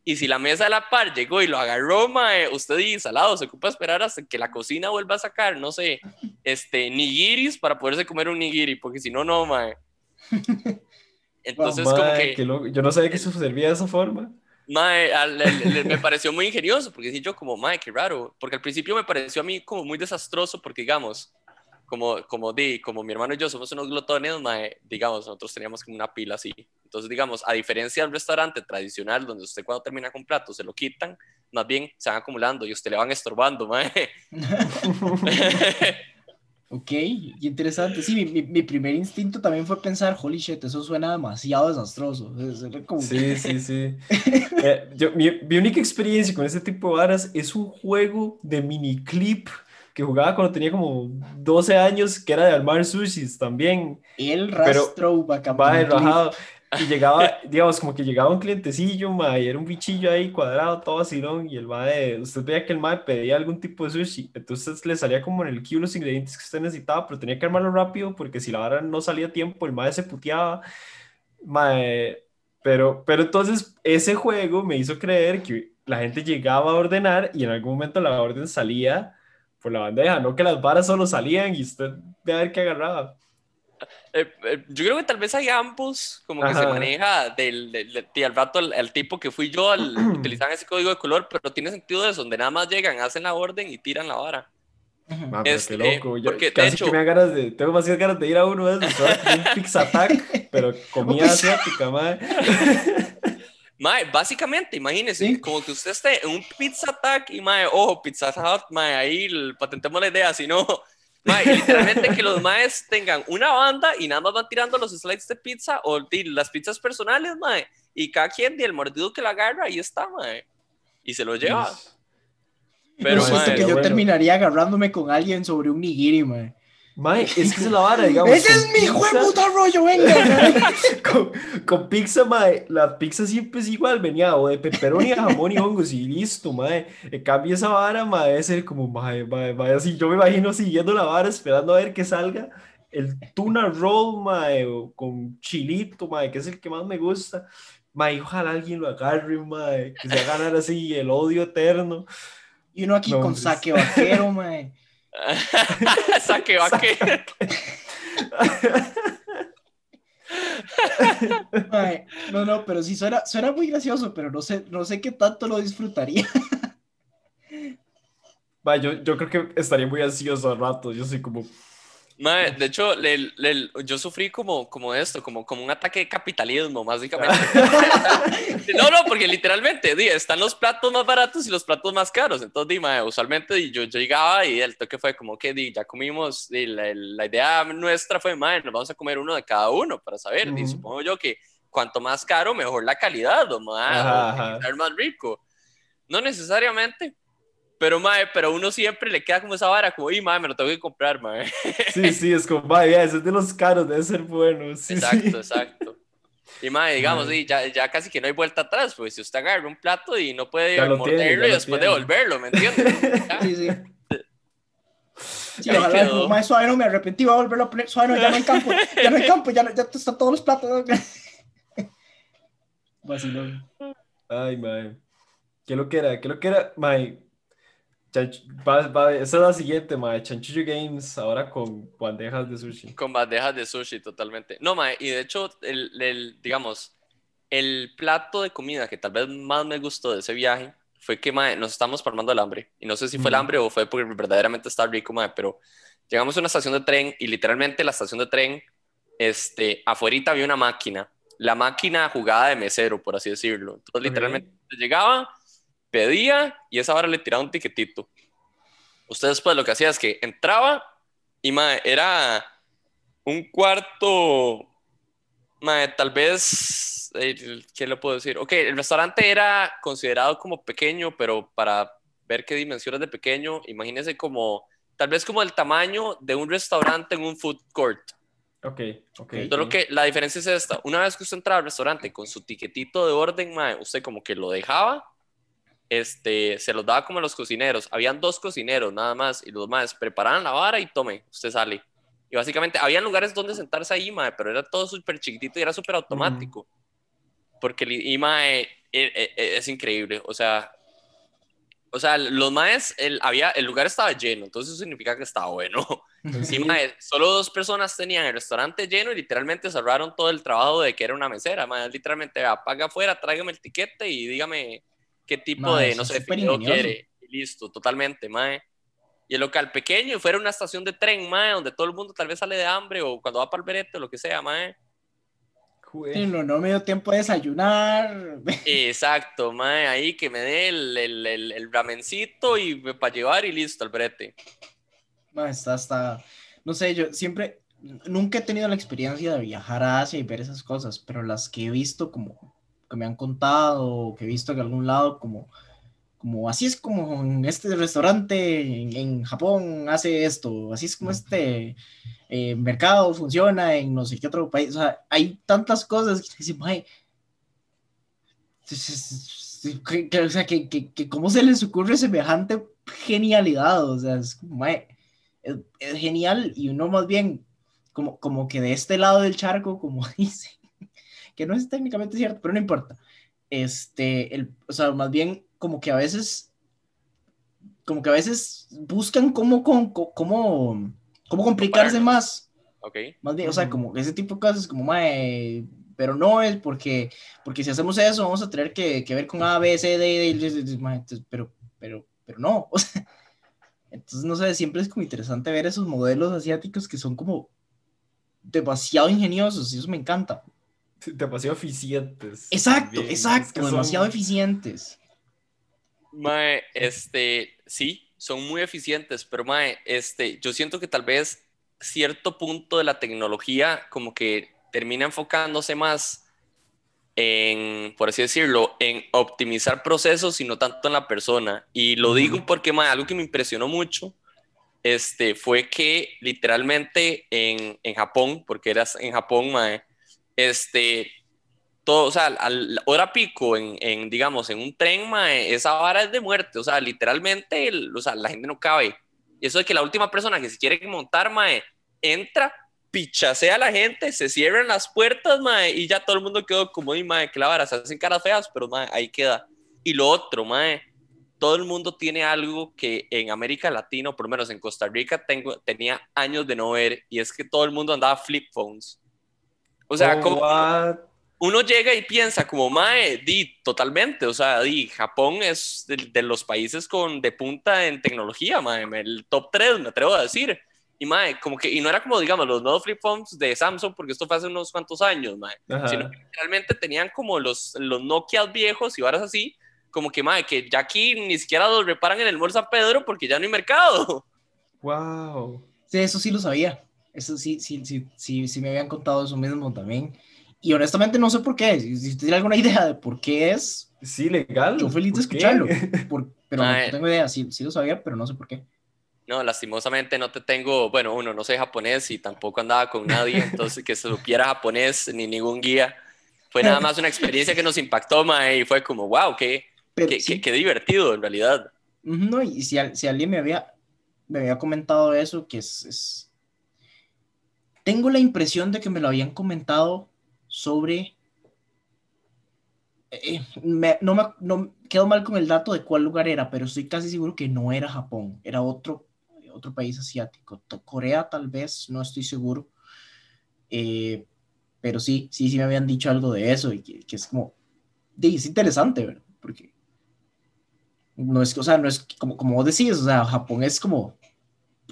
y si la mesa de la par llegó y lo agarró, mae, usted y salado, se ocupa esperar hasta que la cocina vuelva a sacar, no sé, este, nigiris para poderse comer un nigiri, porque si no, no, mae. Entonces, como que... Yo no sabía que eso servía de esa forma. Mae, me pareció muy ingenioso, porque sí, yo como, mae, qué raro, porque al principio me pareció a mí como muy desastroso, porque digamos, como, como, di, como mi hermano y yo somos unos glotones, mae, digamos, nosotros teníamos como una pila así. Entonces, digamos, a diferencia del restaurante tradicional, donde usted cuando termina con plato se lo quitan, más bien se van acumulando y usted le van estorbando, mae. ok, interesante. Sí, mi, mi, primer instinto también fue pensar, holy shit, eso suena demasiado desastroso. Sí, sí, sí. Eh, yo, mi, mi, única experiencia con ese tipo de varas es un juego de miniclip que jugaba cuando tenía como 12 años, que era de armar sushis también. El rastro va rajado. Y llegaba, digamos, como que llegaba un clientecillo, ma, y era un bichillo ahí cuadrado, todo así, y el mae, usted veía que el mae pedía algún tipo de sushi, entonces le salía como en el kilo los ingredientes que usted necesitaba, pero tenía que armarlo rápido, porque si la vara no salía a tiempo, el mae se puteaba, mae, pero, pero entonces ese juego me hizo creer que la gente llegaba a ordenar y en algún momento la orden salía por la bandeja, no que las varas solo salían y usted ve a ver qué agarraba. Eh, eh, yo creo que tal vez hay ambos, como que se maneja del, del, al rato el, tipo que fui yo al utilizar ese código de color, pero tiene sentido eso, donde nada más llegan, hacen la orden y tiran la vara. Ah, este, qué loco. Yo, porque, casi de hecho, que me ganas de, tengo demasiadas ganas de ir a uno de esos, un Pizza Attack, pero comida asiática, madre. Mae, básicamente, imagínese, como que usted esté en un Pizza Attack y, mae, ojo, Pizza Hut, mae, ahí patentemos la idea, si no, literalmente que los maes tengan una banda y nada más van tirando los slides de pizza o las pizzas personales, mae. Y cada quien, y el mordido que la agarra, ahí está, mae. y se lo lleva. Pero, Pero, siento mae, que yo bueno. terminaría agarrándome con alguien sobre un nigiri, mae. Mae, es que es la vara, digamos. ¡Ese es mi puta rollo, venga! con, con pizza, mae, la pizza siempre es igual, venía o de pepperoni, jamón y hongos y listo, mae. En cambio esa vara, mae, debe ser como, mae, mae, mae, así, yo me imagino siguiendo la vara, esperando a ver que salga el tuna roll, mae, o con chilito, mae, que es el que más me gusta. Mae, ojalá alguien lo agarre, mae, que se va a ganar así el odio eterno. Y uno aquí No, con hombre. saque vaquero, mae. Saque va que. Mae, No, no, pero sí suena, suena muy gracioso, pero no sé, no sé qué tanto lo disfrutaría. Mae, yo, yo creo que estaría muy ansioso al rato, yo soy como, Mae, de hecho, yo sufrí como, como esto, como, como un ataque de capitalismo, básicamente. no, no, porque literalmente, di, están los platos más baratos y los platos más caros. Entonces, di, mae, usualmente di, yo, yo llegaba y el toque fue como que di, ya comimos, di, la, la idea nuestra fue, mae, nos vamos a comer uno de cada uno para saber. Y Ujú. supongo yo que cuanto más caro, mejor la calidad, o, Ajá, o más rico. No necesariamente. Pero, mae, pero uno siempre le queda como esa vara, como, y mae, me lo tengo que comprar, mae. sí, sí, es como, mae, vea, ese es de los caros, debe ser bueno. Sí, Exacto, sí. exacto. Y mae, digamos, Mae. sí, ya, ya casi que no hay vuelta atrás, pues si usted agarra un plato y no puede Ya lo morderlo tiene, ya y después tiene. devolverlo, ¿me entiendes? Ya. Sí, sí. Sí, Ahí ojalá, quedó. mae, suave, no me arrepentí, voy a volverlo a poner, suave, no, ya no hay campo, ya no hay campo, ya, no- ya están todos los platos. Vacilón. Ay, mae. ¿Qué lo que era? ¿Qué lo que era? Mae. Va- va- esa es la siguiente, mae. Chanchullo Games, ahora con bandejas de sushi. Con bandejas de sushi, totalmente. No, mae, y de hecho, el, el, digamos, el plato de comida que tal vez más me gustó de ese viaje fue que, mae, nos estamos palmando el hambre. Y no sé si fue el hambre o fue porque verdaderamente está rico, mae, pero llegamos a una estación de tren y literalmente la estación de tren, este, afuerita había una máquina. La máquina jugada de mesero, por así decirlo. Entonces, Ok. literalmente llegaba, pedía y esa hora le tiraba un tiquetito. Usted después lo que hacía es que entraba y mae, era un cuarto, mae, tal vez, eh, ¿qué le puedo decir? Ok, el restaurante era considerado como pequeño, pero para ver qué dimensiones de pequeño, imagínese como, tal vez como el tamaño de un restaurante en un food court. Ok, ok. Solo ok. que la diferencia es esta. Una vez que usted entraba al restaurante con su tiquetito de orden, mae, usted como que lo dejaba, este, se los daba como a los cocineros. Habían dos cocineros nada más y los más preparaban la vara y tome, usted sale. Y básicamente habían lugares donde sentarse ahí, mae, pero era todo súper chiquitito y era súper automático. Porque el y, mae, e- e- e- es increíble. O sea, o sea, los maes, el, había, el lugar estaba lleno, entonces eso significa que estaba bueno. Sí, mae, solo dos personas tenían el restaurante lleno y literalmente cerraron todo el trabajo de que era una mesera. Mae, literalmente, apaga afuera, tráigame el tiquete y dígame qué tipo Mae, de, no sé, ingenioso. quiere. Y listo, totalmente, mae. Y el local pequeño y fuera una estación de tren, mae, donde todo el mundo tal vez sale de hambre o cuando va para el berete o lo que sea, mae. Sí, no, no me dio tiempo de desayunar. Exacto, mae, ahí que me dé el, el, el, el ramencito y para llevar y listo, al brete. Ma, está, está, no sé, yo siempre, nunca he tenido la experiencia de viajar a Asia y ver esas cosas, pero las que he visto como, que me han contado, o que he visto en algún lado, como, como así es como en este restaurante en, en Japón hace esto, así es como este eh, mercado funciona en no sé qué otro país, o sea, hay tantas cosas que dicen, "Mae, que, que- o sea, que, que, que cómo se les ocurre semejante genialidad, o sea, es como, mae, es, es genial y uno más bien como, como que de este lado del charco, como dice, que no es técnicamente cierto, pero no importa, este, el, o sea, más bien como que a veces, como que a veces buscan cómo, cómo, cómo, cómo complicarse más, ¿Ok? más bien, o sea, como ese tipo de cosas, como, mae, pero no es porque, porque si hacemos eso vamos a tener que, que ver con A, B, C, D, D, D, D, D, mae, entonces, pero, pero, pero no, o sea, entonces, no sé, siempre es como interesante ver esos modelos asiáticos que son como demasiado ingeniosos y eso me encanta. Demasiado eficientes. Exacto, también, es exacto, que son- demasiado eficientes. Mae, este, sí, son muy eficientes, pero mae, este, yo siento que tal vez cierto punto de la tecnología como que termina enfocándose más en, por así decirlo, en optimizar procesos y no tanto en la persona. Y lo digo porque mae, algo que me impresionó mucho este, fue que literalmente en, en Japón, porque eras en Japón, mae, este, todo, o sea, al hora pico en, digamos, en un tren, mae, esa vara es de muerte, o sea, literalmente, o sea, la gente no cabe. Y eso de que la última persona que se quiere montar, mae, entra, pichasea a la gente, se cierran las puertas, mae, y ya todo el mundo quedó como, y mae, que la vara, se hacen caras feas, pero mae, ahí queda. Y lo otro, mae, todo el mundo tiene algo que en América Latina, o por lo menos en Costa Rica, tengo, tenía años de no ver, y es que todo el mundo andaba flip phones. O sea, Oh, como what? uno llega y piensa como, mae, di, totalmente, o sea, di, Japón es de, de los países con, de punta en tecnología, mae, el top 3, me atrevo a decir. Y mae, como que, y no era como, digamos, los nuevos flip phones de Samsung, porque esto fue hace unos cuantos años, mae, Ajá. sino que realmente tenían como los, los Nokia viejos y varas así, como que, mae, que ya aquí ni siquiera los reparan en el Mall San Pedro porque ya no hay mercado. Wow. Sí, eso sí lo sabía. Eso sí, sí, sí, sí, sí me habían contado eso mismo también. Y honestamente no sé por qué. Si, si usted tiene alguna idea de por qué es, Sí, legal. yo feliz de escucharlo. Por- pero no, tengo idea. Sí, sí lo sabía, pero no sé por qué. No, lastimosamente no te tengo, bueno, uno, no sé japonés y tampoco andaba con nadie, entonces que se supiera japonés ni ningún guía. Fue nada más una experiencia que nos impactó, mae, y fue como, wow, qué, Pero qué, sí, qué- qué divertido en realidad. No, y si, si alguien me había, me había comentado eso, que es, es- Tengo la impresión de que me lo habían comentado sobre... eh, me- no me no, quedo mal con el dato de cuál lugar era, pero estoy casi seguro que no era Japón, era otro, otro país asiático. Corea tal vez, no estoy seguro. Eh, pero sí, sí, sí me habían dicho algo de eso y que, que es como... es interesante, ¿verdad? Porque no es, o sea, no es como, como vos decís, o sea, Japón es como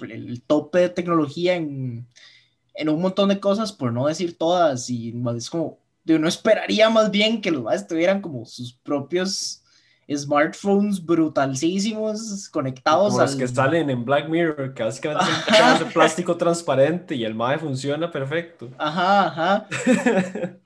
el, el tope de tecnología en, en un montón de cosas, por no decir todas, y más es como, de uno esperaría más bien que los más tuvieran como sus propios smartphones brutalísimos conectados Como los al- que salen en Black Mirror, que básicamente son de plástico transparente y el MAE funciona perfecto. Ajá, ajá.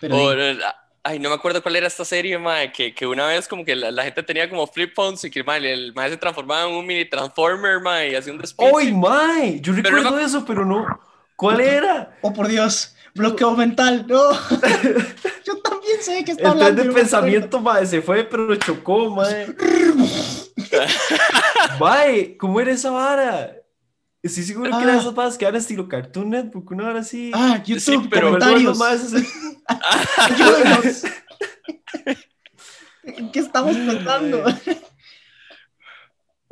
Pero O, sí, eh, ay, no me acuerdo cuál era esta serie, mae, que, que una vez como que la, la gente tenía como flip phones y que mae, el mae se transformaba en un mini transformer, mae, y hacía un despiche. ¡Uy, MAE! Yo Pero recuerdo no- eso, pero no. ¿Cuál era? oh por Dios, bloqueo mental, no. Yo también sé que está El tren hablando. de no me pensamiento, mae, se fue, pero chocó, mae. mae, ¿cómo era esa vara? Estoy seguro que era Ah. esas varas que eran estilo Cartoon Network, una hora así. Ah, YouTube, pero Pero comentarios. Ayúdenos. ¿En qué estamos pensando?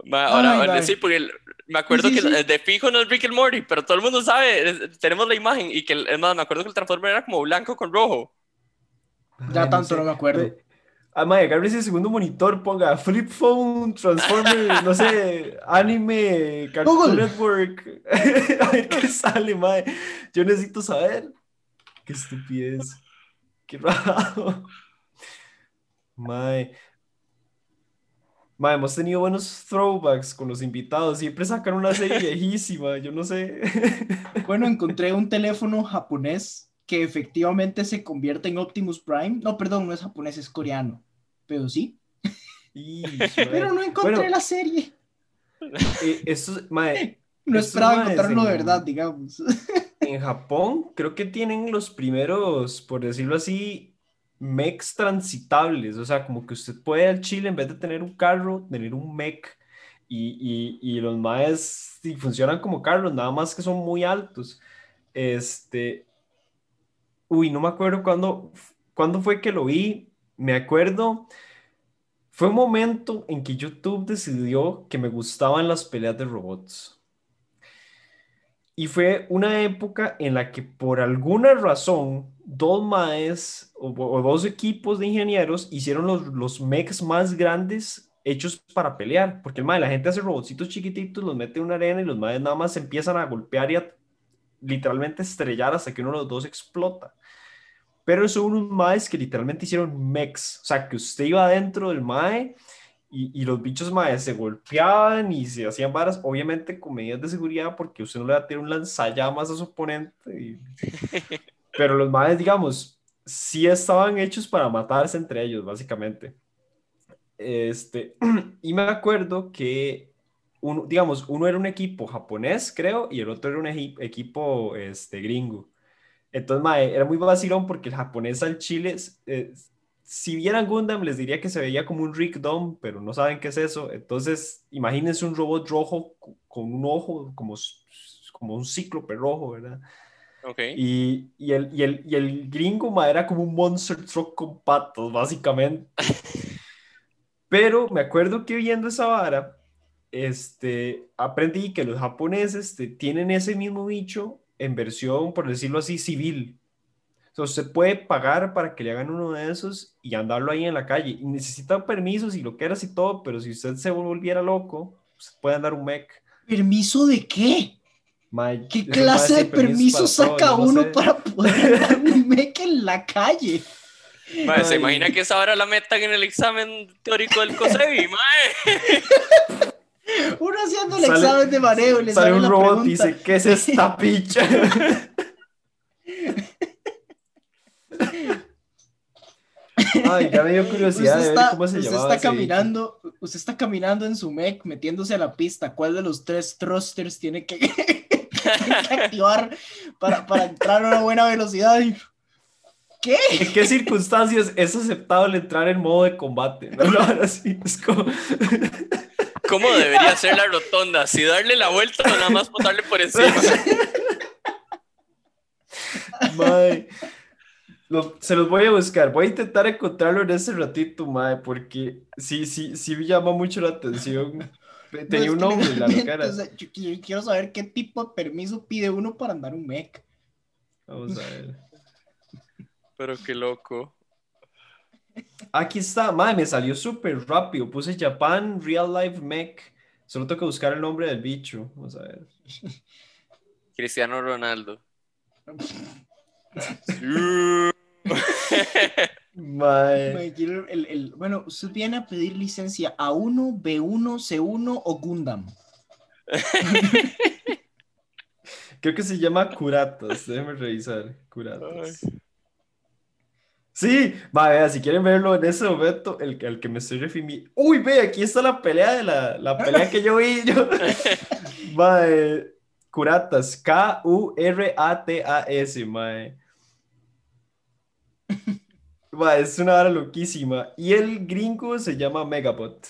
Ma, ahora, Ay, ahora sí, porque me acuerdo Sí, que sí, sí. de fijo no es Rick and Morty, pero todo el mundo sabe, es- tenemos la imagen y que, es más, me acuerdo que el Transformer era como blanco con rojo. Ya Ay, tanto sé. no me acuerdo. Mae, Ah, mae, agarre ese segundo monitor, ponga Flip Phone, Transformer, no sé, anime, Cartoon Google. Network. A ver qué sale, mae. Yo necesito saber. Qué estupidez. Qué raro. Mae. Mae, hemos tenido buenos throwbacks con los invitados. Siempre sacan una serie viejísima, yo no sé. Bueno, encontré un teléfono japonés que efectivamente se convierte en Optimus Prime. No, perdón, no es japonés, es coreano. Pero sí. Mae. Pero no encontré Bueno. la serie. Eh, esto, es- mae, No estos esperaba encontrarlo de verdad, digamos. En Japón creo que tienen los primeros, por decirlo así, mechs transitables. O sea, como que usted puede al Chile, en vez de tener un carro, tener un mech. Y, y, y los maes sí, funcionan como carros, nada más que son muy altos. Este. Uy, no me acuerdo cuándo, cuándo fue que lo vi. Me acuerdo. Fue un momento en que YouTube decidió que me gustaban las peleas de robots. Y fue una época en la que por alguna razón dos maes o, o dos equipos de ingenieros hicieron los, los mechs más grandes hechos para pelear. Porque el mae, la gente hace robotcitos chiquititos, los mete en una arena y los maes nada más se empiezan a golpear y a literalmente estrellar hasta que uno de los dos explota. Pero son unos maes que literalmente hicieron mechs. O sea, que usted iba adentro del mae y, y los bichos maes se golpeaban y se hacían varas, obviamente con medidas de seguridad, porque usted no le va a tirar un lanzallamas a su oponente. y- Pero los maes, digamos, sí estaban hechos para matarse entre ellos, básicamente. Este, y me acuerdo que, uno, digamos, uno era un equipo japonés, creo, y el otro era un equipo este, gringo. Entonces, mae, era muy vacilón porque el japonés al chile, eh, si vieran Gundam, les diría que se veía como un Rick Dom, pero no saben qué es eso. Entonces, imagínense un robot rojo con un ojo, como, como un cíclope rojo, ¿verdad? Okay. Y, y, el, y, el, y el gringo mae, era como un monster truck con patos, básicamente. Pero me acuerdo que viendo esa vara, este, aprendí que los japoneses tienen ese mismo bicho en versión, por decirlo así, civil. Entonces, se puede pagar para que le hagan uno de esos y andarlo ahí en la calle. Y necesita permisos y lo que y todo, pero si usted se volviera loco, se puede andar un mech. ¿Permiso de qué? ¿Qué clase de permiso saca uno para poder andar un mech en la calle? ¿Se imagina que esa hora la metan en el examen teórico del COSEBI, mae? Uno haciendo el examen de mareo y le sale, un robot y dice, ¿qué es esta picha? Ay, ya me dio curiosidad de ver cómo se usted Está caminando, usted está caminando en su mech, metiéndose a la pista. ¿Cuál de los tres thrusters tiene que, activar para, para entrar a una buena velocidad? ¿Qué? ¿En qué circunstancias es aceptable entrar en modo de combate? ¿Cómo debería ser la rotonda? ¿Si darle la vuelta o nada más botarle por encima? se los voy a buscar. Voy a intentar encontrarlo en ese ratito, mae, porque sí, sí, sí me llama mucho la atención. Tenía un nombre, la cara. yo quiero saber qué tipo de permiso pide uno para andar un mech. Vamos a ver. Pero qué loco. Aquí está, madre, me salió súper rápido. Puse Japan Real Life Mech. Solo tengo que buscar el nombre del bicho. Vamos a ver. Cristiano Ronaldo. bueno, usted viene a pedir licencia A1, B1, C1 o Gundam. Creo que se llama Curatas. Déjeme revisar. Curatas. Sí, va, vea, si quieren verlo en ese momento, el, el que me estoy refiriendo. Uy, ve, aquí está la pelea de la, la pelea que yo vi. Yo. va, eh, Curatas, K-U-R-A-T-A-S, mae. Va, es una hora loquísima. Y el gringo se llama Megabot.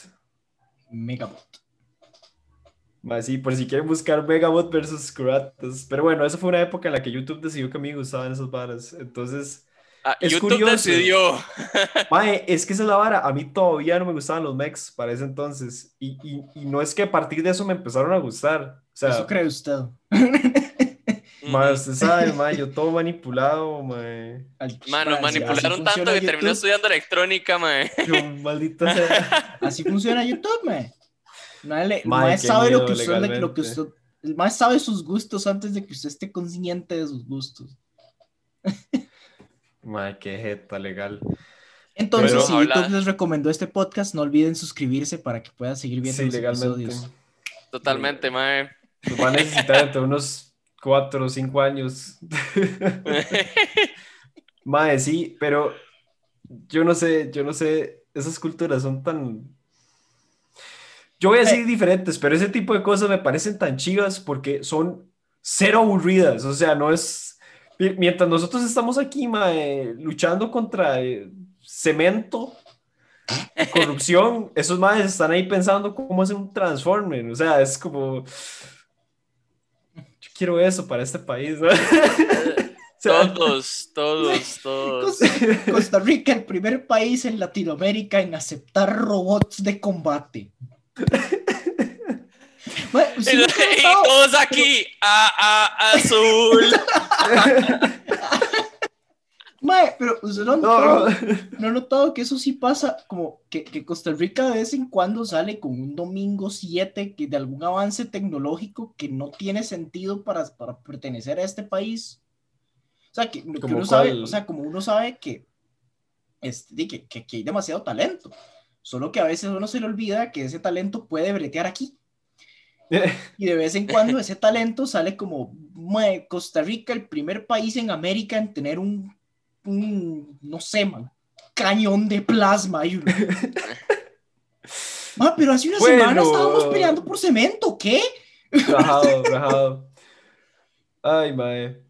Megabot. Va, sí, por si quieren buscar Megabot versus Curatas. Pero bueno, esa fue una época en la que YouTube decidió que a mí me gustaban esas varas. Entonces Ah, es YouTube curioso. decidió. Mae, es que esa es la vara. A mí todavía no me gustaban los mechs para ese entonces. Y, y, y, no es que a partir de eso me empezaron a gustar. O sea, eso cree usted. Mae, usted sabe, mae, yo todo manipulado, mae. Mano, manipularon tanto que terminó estudiando electrónica, mae. maldita sea. Así funciona YouTube, mae. Nadie, mae, sabe lo que, usted, lo que usted, el más sabe sus gustos antes de que usted esté consciente de sus gustos. Madre, qué jeta legal. Entonces, si YouTube les recomendó este podcast, no olviden suscribirse para que puedan seguir viendo los episodios. Totalmente, mae. Nos va a necesitar entre unos cuatro o cinco años. mae, sí, pero yo no sé, yo no sé, esas culturas son tan... Yo voy a decir diferentes, pero ese tipo de cosas me parecen tan chivas porque son cero aburridas, o sea, no es Mientras nosotros estamos aquí, luchando contra eh, cemento, corrupción, esos madres están ahí pensando cómo hacer un transformer. O sea, es como. Yo quiero eso para este país. todos, todos, todos. Costa Rica, el primer país en Latinoamérica en aceptar robots de combate. Y, todos aquí, a, azul. Mae, pero no, no, no, he notado que eso sí pasa, como que, que, Costa Rica de vez en cuando sale con un domingo 7 que de algún avance tecnológico que no tiene sentido para, para pertenecer a este país. O sea, que, que uno sabe, o sea, como uno sabe que, este, que, que, que hay demasiado talento, solo que a veces uno se le olvida que ese talento puede bretear aquí. y de vez en cuando ese talento sale como Costa Rica, el primer país en América en tener un un, no sé, man, cañón de plasma. Y uno, "Ma, pero hace una Bueno. semana estábamos peleando por cemento, ¿qué? Rajado, rajado. Ay, mae.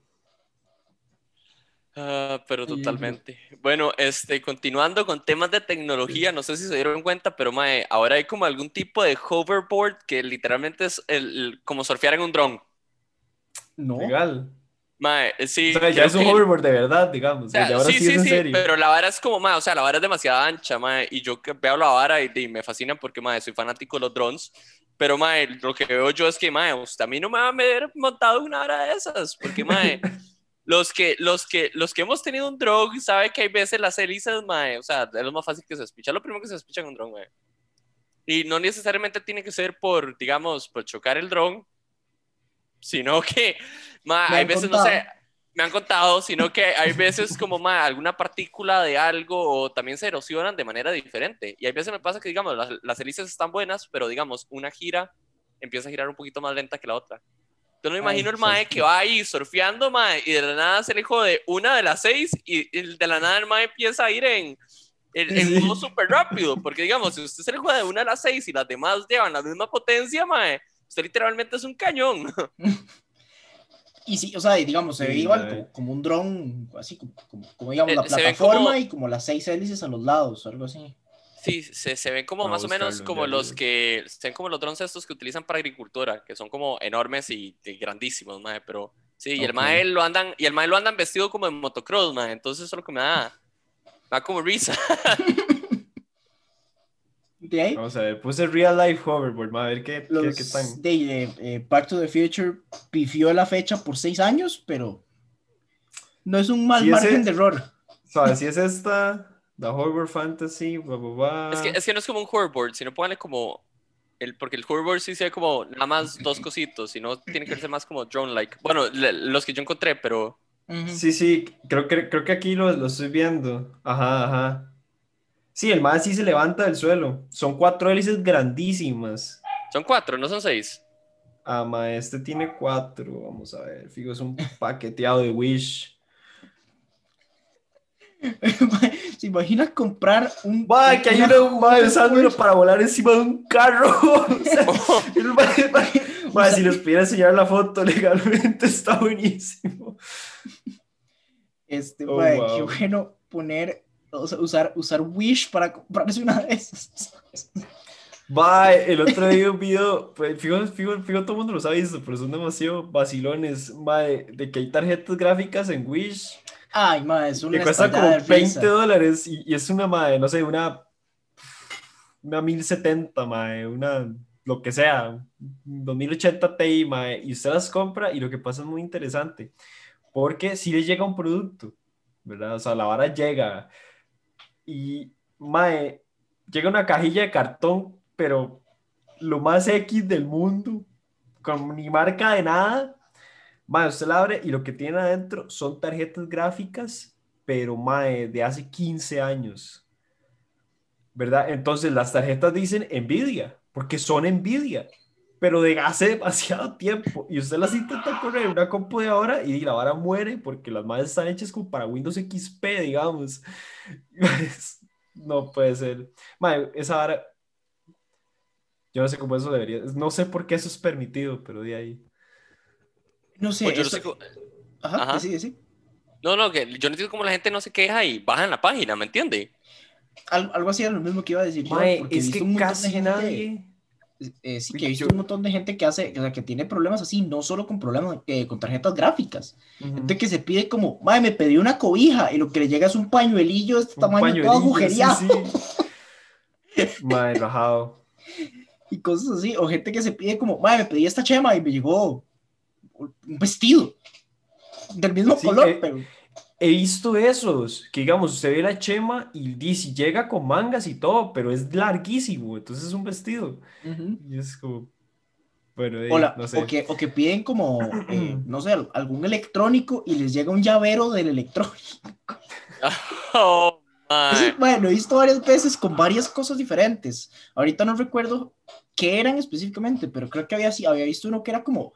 Ah, pero totalmente. Bueno, este, continuando con temas de tecnología, no sé si se dieron cuenta, pero mae, ahora hay como algún tipo de hoverboard que literalmente es el, el- como surfear en un dron. No. Legal. Mae, sí. O sea, ya es un que- hoverboard de verdad, digamos. o sea, ahora sí, sí, sí, es en sí, serio. pero la vara es como, mae, o sea, la vara es demasiado ancha, mae, y yo que veo la vara y, y me fascina porque, mae, soy fanático de los drones, pero, mae, lo que veo yo es que, mae, usted a mí no me va a ver montado una vara de esas, porque, mae, los que, los que, los que hemos tenido un drone, sabe que hay veces las hélices, mae, o sea, es lo más fácil que se despicha, lo primero que se despicha en un drone, mae. Y no necesariamente tiene que ser por, digamos, por chocar el dron, sino que, mae, hay veces, no contado. sé, me han contado, sino que hay veces como mae, alguna partícula de algo o también se erosionan de manera diferente. Y hay veces me pasa que, digamos, las, las hélices están buenas, pero, digamos, una gira empieza a girar un poquito más lenta que la otra. Entonces me Ay, imagino el mae sí. que va ahí surfeando, mae, y de la nada se le jode una de las seis y de la nada el mae empieza a ir en, en, modo súper rápido. Porque, digamos, si usted se le jode una de las seis y las demás llevan la misma potencia, mae, usted literalmente es un cañón. Y sí, o sea, digamos, se ve Sí, igual como, como un dron, así como, como, como, digamos, Eh, la plataforma como- y como las seis hélices a los lados, o algo así. Sí, se, se ven como más o menos como los que, se ven como los drones estos que utilizan para agricultura, que son como enormes y, y grandísimos, mae, pero sí, y el mae lo andan, y el mae lo andan vestido como en motocross, mae, entonces eso es lo que me da, me da como risa. De ahí, Vamos a ver, puse Real Life Hoverboard, a ver qué, qué, los qué tan. de eh, eh, Back to the Future pifió la fecha por seis años, pero no es un mal ese- margen de error. ¿Sabes? Si es esta, The Hoverboard Fantasy, bla, bla, bla. Es que, es que no es como un hoverboard, sino pónganle como, el, porque el hoverboard sí se ve como nada más dos cositos, sino tiene que ser más como drone-like. Bueno, le- los que yo encontré, pero. Sí, sí, creo que, creo que aquí lo, lo estoy viendo. Ajá, ajá. Sí, el más sí se levanta del suelo. Son cuatro hélices grandísimas. son cuatro, no son seis. Ah, ma, este tiene cuatro. Vamos a ver. Fijo, es un paqueteado de Wish. ¿Se imagina comprar un... Va, que hay una- ma, usándolo para volar encima de un carro. O sea, el ma- ma- ma, si les pudiera enseñar la foto legalmente, está buenísimo. Este, Oh, mae, wow. qué bueno poner, o sea, usar, usar Wish para comprarse una de esas. Va, el otro día un video, pues, fijo, fijo, fijo, todo el mundo los ha visto, pero son demasiado vacilones, de, de que hay tarjetas gráficas en Wish Ay, mae, es que una cuesta como estallada de 20 risa. dólares y, y es una, ma, no sé, una, una 1070, ma, una, lo que sea, 2080 Ti, ma, y usted las compra y lo que pasa es muy interesante, porque si le llega un producto, ¿verdad? O sea, la vara llega y, mae, llega una cajilla de cartón, pero lo más X del mundo, con ni marca de nada. Mae, usted la abre y lo que tiene adentro son tarjetas gráficas, pero mae, de hace 15 años. ¿Verdad? Entonces las tarjetas dicen Nvidia, porque son Nvidia, pero de hace demasiado tiempo. Y usted las intenta correr en una compu de ahora y la vara muere porque las madres están hechas como para Windows XP, digamos. No puede ser. Mae, esa vara. Yo no sé cómo eso debería. No sé por qué eso es permitido, pero de ahí. No sé, Pues yo no esto- sé cómo- Ajá, Ajá. sí, sí. No, no, que yo no entiendo cómo la gente no se queja y baja en la página, ¿me entiende? Algo, algo así era lo mismo que iba a decir yo, Mae, porque he es visto que un montón de casi gente, nadie. eh, sí, que he visto yo- un montón de gente que hace, o sea, que tiene problemas así, no solo con problemas eh, con tarjetas gráficas, gente que se pide como, mae, me pedí una cobija y lo que le llega es un pañuelillo de este Un tamaño todo agujereado sí, sí. Mae, rajado. y cosas así, o gente que se pide como, mae, me pedí esta chema y me llegó un vestido del mismo Sí, color, eh, pero He visto esos, que digamos, usted ve la chema y dice, llega con mangas y todo, pero es larguísimo, entonces es un vestido. Ujú. Y es como, bueno, eh, o, la- no sé. o que, o que piden como, eh, no sé, algún electrónico y les llega un llavero del electrónico. Oh, bueno, he visto varias veces con varias cosas diferentes. Ahorita no recuerdo qué eran específicamente, pero creo que había, sí- había visto uno que era como,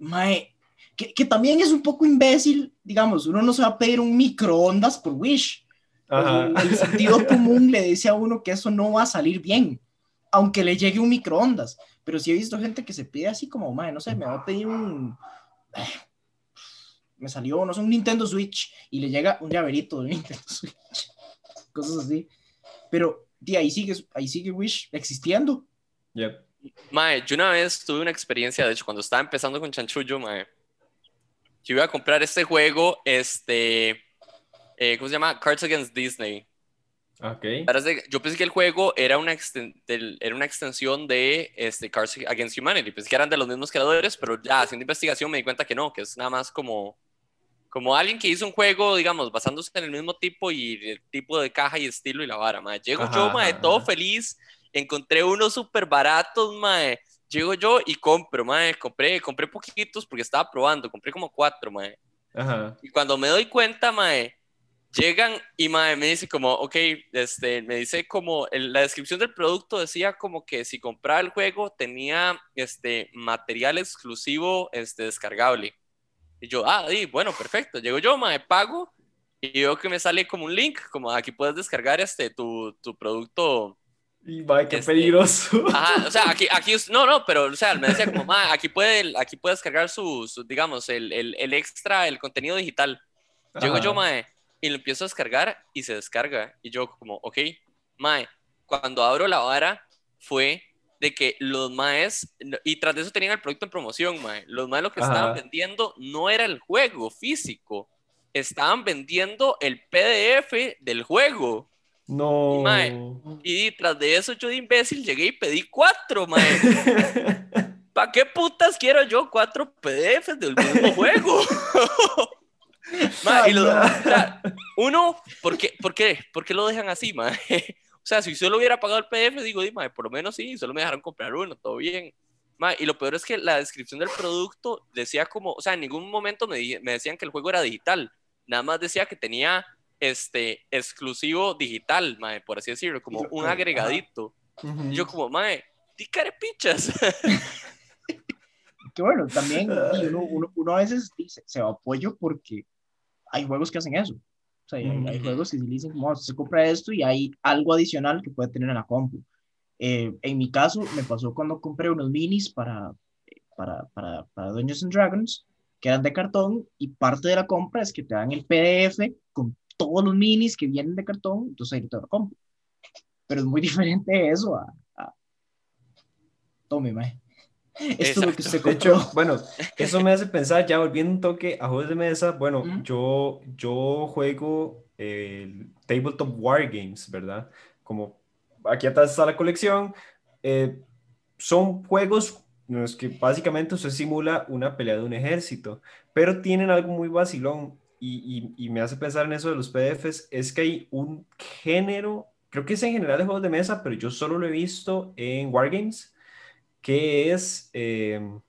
mae, que, que, también es un poco imbécil, digamos, uno no se va a pedir un microondas por Wish. El sentido común le dice a uno que eso no va a salir bien, aunque le llegue un microondas. Pero sí he visto gente que se pide así como, madre, no sé, me va a pedir un... Me salió, no sé, un Nintendo Switch y le llega un llaverito de Nintendo Switch. Cosas así. Pero de ahí sigue, ahí sigue Wish existiendo. Yep. Mae, yo una vez tuve una experiencia, de hecho, cuando estaba empezando con Chanchullo, mae, yo iba a comprar este juego, este, eh, ¿cómo se llama? Cards Against Disney. Ok. Yo pensé que el juego era una, era una extensión de este, Cards Against Humanity. Pensé que eran de los mismos creadores, pero ya haciendo investigación me di cuenta que no, que es nada más como, como alguien que hizo un juego, digamos, basándose en el mismo tipo y el tipo de caja y estilo y la vara. Mae. Llego yo, mae, todo feliz, encontré unos súper baratos, mae. Llego yo y compro, mae. Compré, compré poquitos porque estaba probando, compré como cuatro, mae. Ajá. Y cuando me doy cuenta, mae, llegan y me dice como, ok, este, me dice como, la descripción del producto decía como que si compraba el juego tenía este, material exclusivo este, descargable. Y yo, ah, sí, bueno, perfecto. Llego yo, me pago y veo que me sale como un link, como aquí puedes descargar este, tu, tu producto. Y va, qué este, peligroso. Ajá, o sea, aquí, aquí, no, no, pero, o sea, me decía como, aquí puede, aquí puede descargar su, digamos, el, el, el, extra, el contenido digital. Llego yo, mae, y lo empiezo a descargar y se descarga. Y yo como, ok, mae, cuando abro la vara fue de que los maes, y tras de eso tenían el producto en promoción, mae, los maes lo que estaban vendiendo no era el juego físico, estaban vendiendo el PDF del juego. No. Y, y tras de eso yo de imbécil llegué y pedí cuatro, mae. ¿Para qué putas quiero yo cuatro PDFs del mismo juego? uno, ¿por qué, por, qué, ¿por qué lo dejan así, mae? O sea, si solo hubiera pagado el PDF, digo, mae, por lo menos sí, solo me dejaron comprar uno, todo bien. Mae, y lo peor es que la descripción del producto decía como, o sea, en ningún momento me, me decían que el juego era digital, nada más decía que tenía este exclusivo digital, mae, por así decirlo, como un agregadito. Yo como, mae, di carepichas. que bueno, también uno, uno, a veces dice, se va apoyo porque hay juegos que hacen eso. O sea, hay, juegos que dicen, como, se compra esto y hay algo adicional que puede tener en la compu. Eh, en mi caso, me pasó cuando compré unos minis para, para, para, para Dungeons and Dragons, que eran de cartón, y parte de la compra es que te dan el PDF con todos los minis que vienen de cartón, entonces ahí te lo compro. Pero es muy diferente eso a... a... Tome, mae. Esto es lo que usted De hecho, bueno, eso me hace pensar, ya volviendo un toque a juegos de mesa, bueno, yo, yo juego el Tabletop Wargames, ¿verdad? Como aquí atrás está la colección, eh, son juegos en los que básicamente usted simula una pelea de un ejército, pero tienen algo muy vacilón y, me hace pensar en eso de los PDFs, es que hay un género, creo que es en general de juegos de mesa, pero yo solo lo he visto en Wargames, que es em,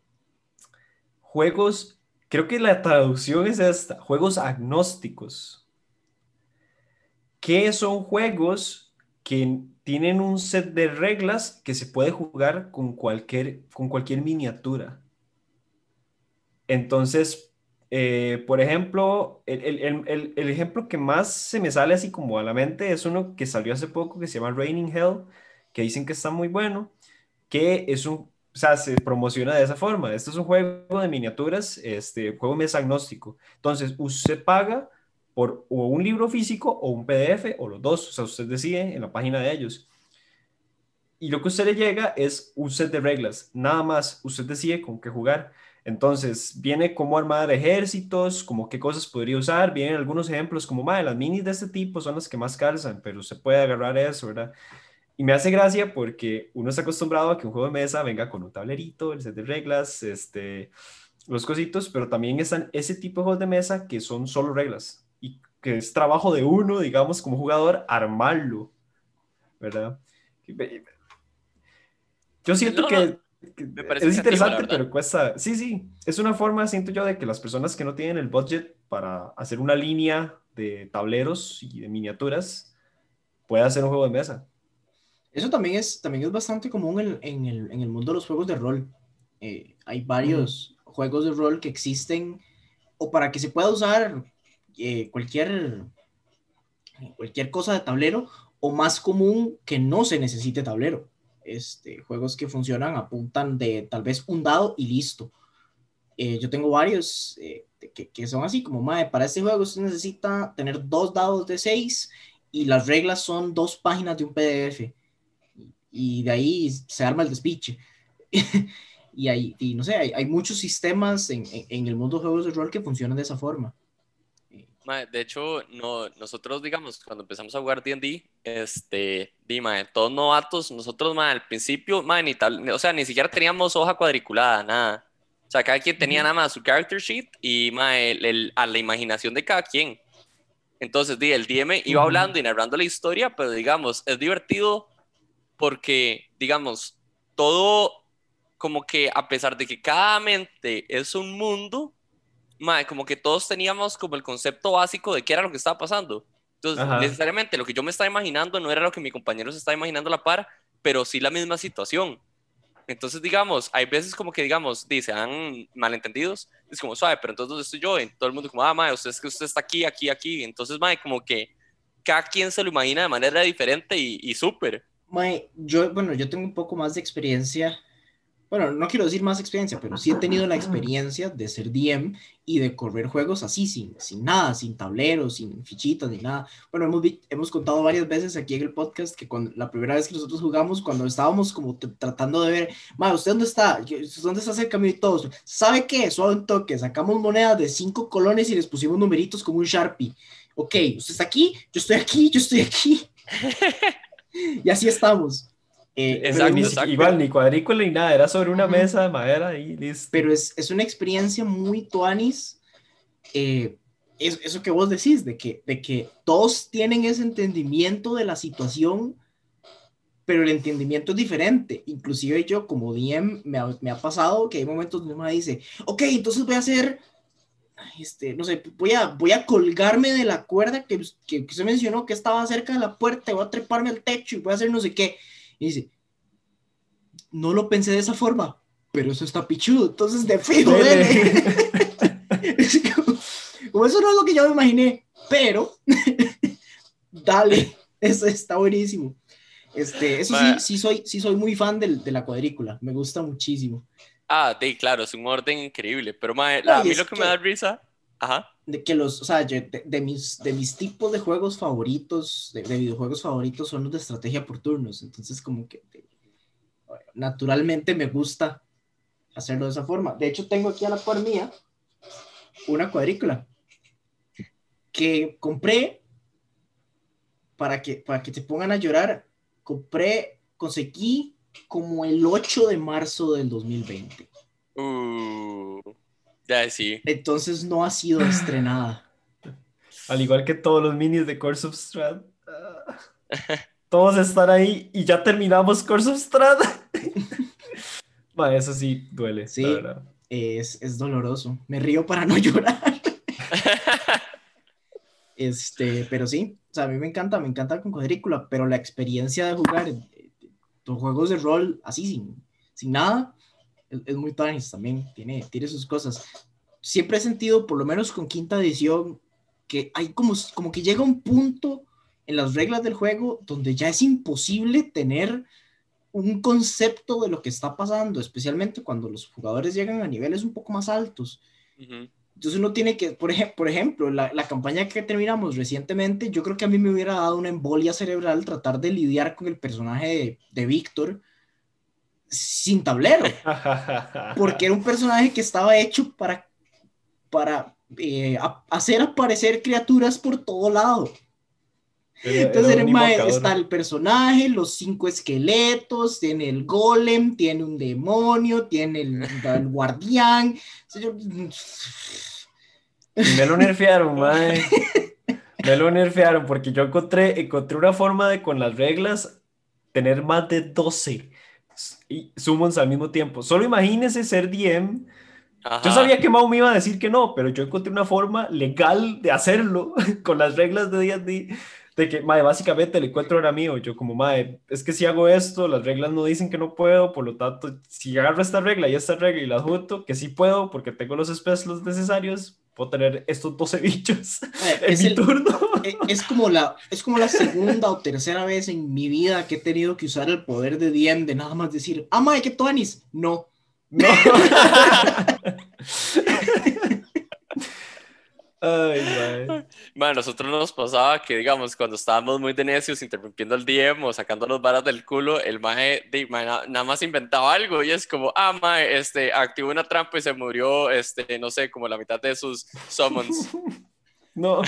juegos, creo que la traducción es esta, juegos agnósticos, que son juegos que tienen un set de reglas que se puede jugar con cualquier, con cualquier miniatura. Entonces, eh, por ejemplo, el, el, ejemplo que más se me sale así como a la mente es uno que salió hace poco que se llama Raining Hell, que dicen que está muy bueno que es un, o sea, se promociona de esa forma. Esto es un juego de miniaturas, este juego mes agnóstico. Entonces, usted paga por o un libro físico o un PDF o los dos, o sea, usted decide en la página de ellos. Y lo que usted le llega es un set de reglas, nada más, usted decide con qué jugar. Entonces, viene cómo armar ejércitos, como qué cosas podría usar, vienen algunos ejemplos como, madre, las minis de este tipo son las que más calzan, pero se puede agarrar eso, ¿verdad? Y me hace gracia porque uno está acostumbrado a que un juego de mesa venga con un tablerito, el set de reglas, este, los cositos, pero también están ese tipo de juegos de mesa que son solo reglas y que es trabajo de uno, digamos, como jugador, armarlo, ¿verdad? Yo siento que, es interesante, pero cuesta. Sí, sí, es una forma, siento yo, de que las personas que no tienen el budget para hacer una línea de tableros y de miniaturas puedan hacer un juego de mesa. Eso también es, también es bastante común en, en, el, en el mundo de los juegos de rol. Eh, hay varios, juegos de rol que existen o para que se pueda usar eh, cualquier, cualquier cosa de tablero o más común que no se necesite tablero. Este, juegos que funcionan apuntan de tal vez un dado y listo. Eh, yo tengo varios eh, que, son así como, madre, para este juego usted necesita tener dos dados de seis y las reglas son dos páginas de un PDF. Y de ahí se arma el despiche. y, hay, y no sé, hay, muchos sistemas en, en, en, el mundo de juegos de rol que funcionan de esa forma. De hecho, no, nosotros, digamos, cuando empezamos a jugar D&D, este, dime, todos novatos, nosotros, ma, al principio, ma, ni tal, o sea, ni siquiera teníamos hoja cuadriculada, nada. O sea, cada quien tenía nada más su character sheet y ma, el, el, a la imaginación de cada quien. Entonces, di, el DM iba hablando y narrando la historia, pero digamos, es divertido porque, digamos, todo como que a pesar de que cada mente es un mundo, mae, como que todos teníamos como el concepto básico de qué era lo que estaba pasando. Entonces, Ajá. necesariamente lo que yo me estaba imaginando no era lo que mi compañero se estaba imaginando a la par, pero sí la misma situación. Entonces, digamos, hay veces como que, digamos, dice, han malentendidos, es como suave, pero entonces, ¿dónde estoy yo? Y todo el mundo como, ah, mae, usted es que usted está aquí, aquí, aquí. Entonces, mae, como que cada quien se lo imagina de manera diferente y, y súper. Mae, yo, bueno, yo tengo un poco más de experiencia bueno, no quiero decir más experiencia, pero sí he tenido la experiencia de ser DM y de correr juegos así, sin, sin nada, sin tableros, sin fichitas, ni nada. Bueno, hemos, hemos contado varias veces aquí en el podcast que cuando, la primera vez que nosotros jugamos, cuando estábamos como tratando de ver, ma, ¿usted dónde está? ¿Dónde está cerca de todos? ¿Sabe qué? Suave un toque, sacamos monedas de cinco colones y les pusimos numeritos como un Sharpie. Ok, usted está aquí, yo estoy aquí, yo estoy aquí. y así estamos. Eh, exacto, ni, exacto. Igual, ni cuadrícula ni nada, era sobre una mesa de madera y listo. Pero es, es una experiencia muy tuanis. Eh, es, eso que vos decís, de que, de que todos tienen ese entendimiento de la situación, pero el entendimiento es diferente. Inclusive yo como DM me ha, me ha pasado que hay momentos donde me dice, ok, entonces voy a hacer, este, no sé, voy a, voy a colgarme de la cuerda que, que, que usted mencionó que estaba cerca de la puerta, voy a treparme al techo y voy a hacer no sé qué. Y dice, no lo pensé de esa forma, pero eso está pichudo, entonces de fijo, como, como, eso no es lo que yo me imaginé, pero dale, eso está buenísimo. Este, eso sí, sí soy, sí soy muy fan de, de la cuadrícula, me gusta muchísimo. Ah, sí, claro, es un orden increíble, pero mae, la, a mí lo que, que, me da risa, ajá. De que los, o sea, de, de, mis, de mis tipos de juegos favoritos, de, de, videojuegos favoritos son los de estrategia por turnos, entonces como que naturalmente me gusta hacerlo de esa forma. De hecho, tengo aquí a la par mía una cuadrícula que compré para que, para que te pongan a llorar. Compré, conseguí como el 8 de marzo del 2020. Uh, ya sí. Entonces no ha sido estrenada. Al igual que todos los minis de Course of Strahd. todos están ahí y ya terminamos Course of Strahd. eso sí duele. Sí, es, es, doloroso. Me río para no llorar. este, pero sí, o sea, a mí me encanta, me encanta con cuadrícula, pero la experiencia de jugar los juegos de rol así, sin, sin nada, es, es muy tanis también, tiene, tiene sus cosas. Siempre he sentido, por lo menos con quinta edición, que hay como, como que llega un punto en las reglas del juego donde ya es imposible tener un concepto de lo que está pasando, especialmente cuando los jugadores llegan a niveles un poco más altos. Uh -huh. Entonces uno tiene que, por, ej por ejemplo, la, la, campaña que terminamos recientemente, yo creo que a mí me hubiera dado una embolia cerebral tratar de lidiar con el personaje de, de Víctor sin tablero, porque era un personaje que estaba hecho para, para eh, a, hacer aparecer criaturas por todo lado. Entonces era mae, está el personaje, los cinco esqueletos, tiene el golem, tiene un demonio, tiene el, el guardián. Me lo nerfearon, mae. Me lo nerfearon porque yo encontré, encontré una forma de con las reglas tener más de 12 y summons al mismo tiempo. Solo imagínese ser DM. Ajá. Yo sabía que Mau me iba a decir que no, pero yo encontré una forma legal de hacerlo con las reglas de D&D de que, mae, básicamente el encuentro era mío. Yo como, mae, es que si hago esto, las reglas no dicen que no puedo, por lo tanto, si agarro esta regla y esta regla y la junto, que sí puedo, porque tengo los especios necesarios, puedo tener estos 12 bichos Eh, en es, mi el- turno. eh, es como la, es como la segunda o tercera vez en mi vida que he tenido que usar el poder de DM de nada más decir, ah, mae, ¿qué tú Anis? No. No. Ay. Man, a nosotros nos pasaba que, digamos, cuando estábamos muy de necios interrumpiendo el DM o sacando los varas del culo, el maje de, mae, na- nada más inventaba algo y es como, ah, mae, este, activó una trampa y se murió, este, no sé, como la mitad de sus summons. No.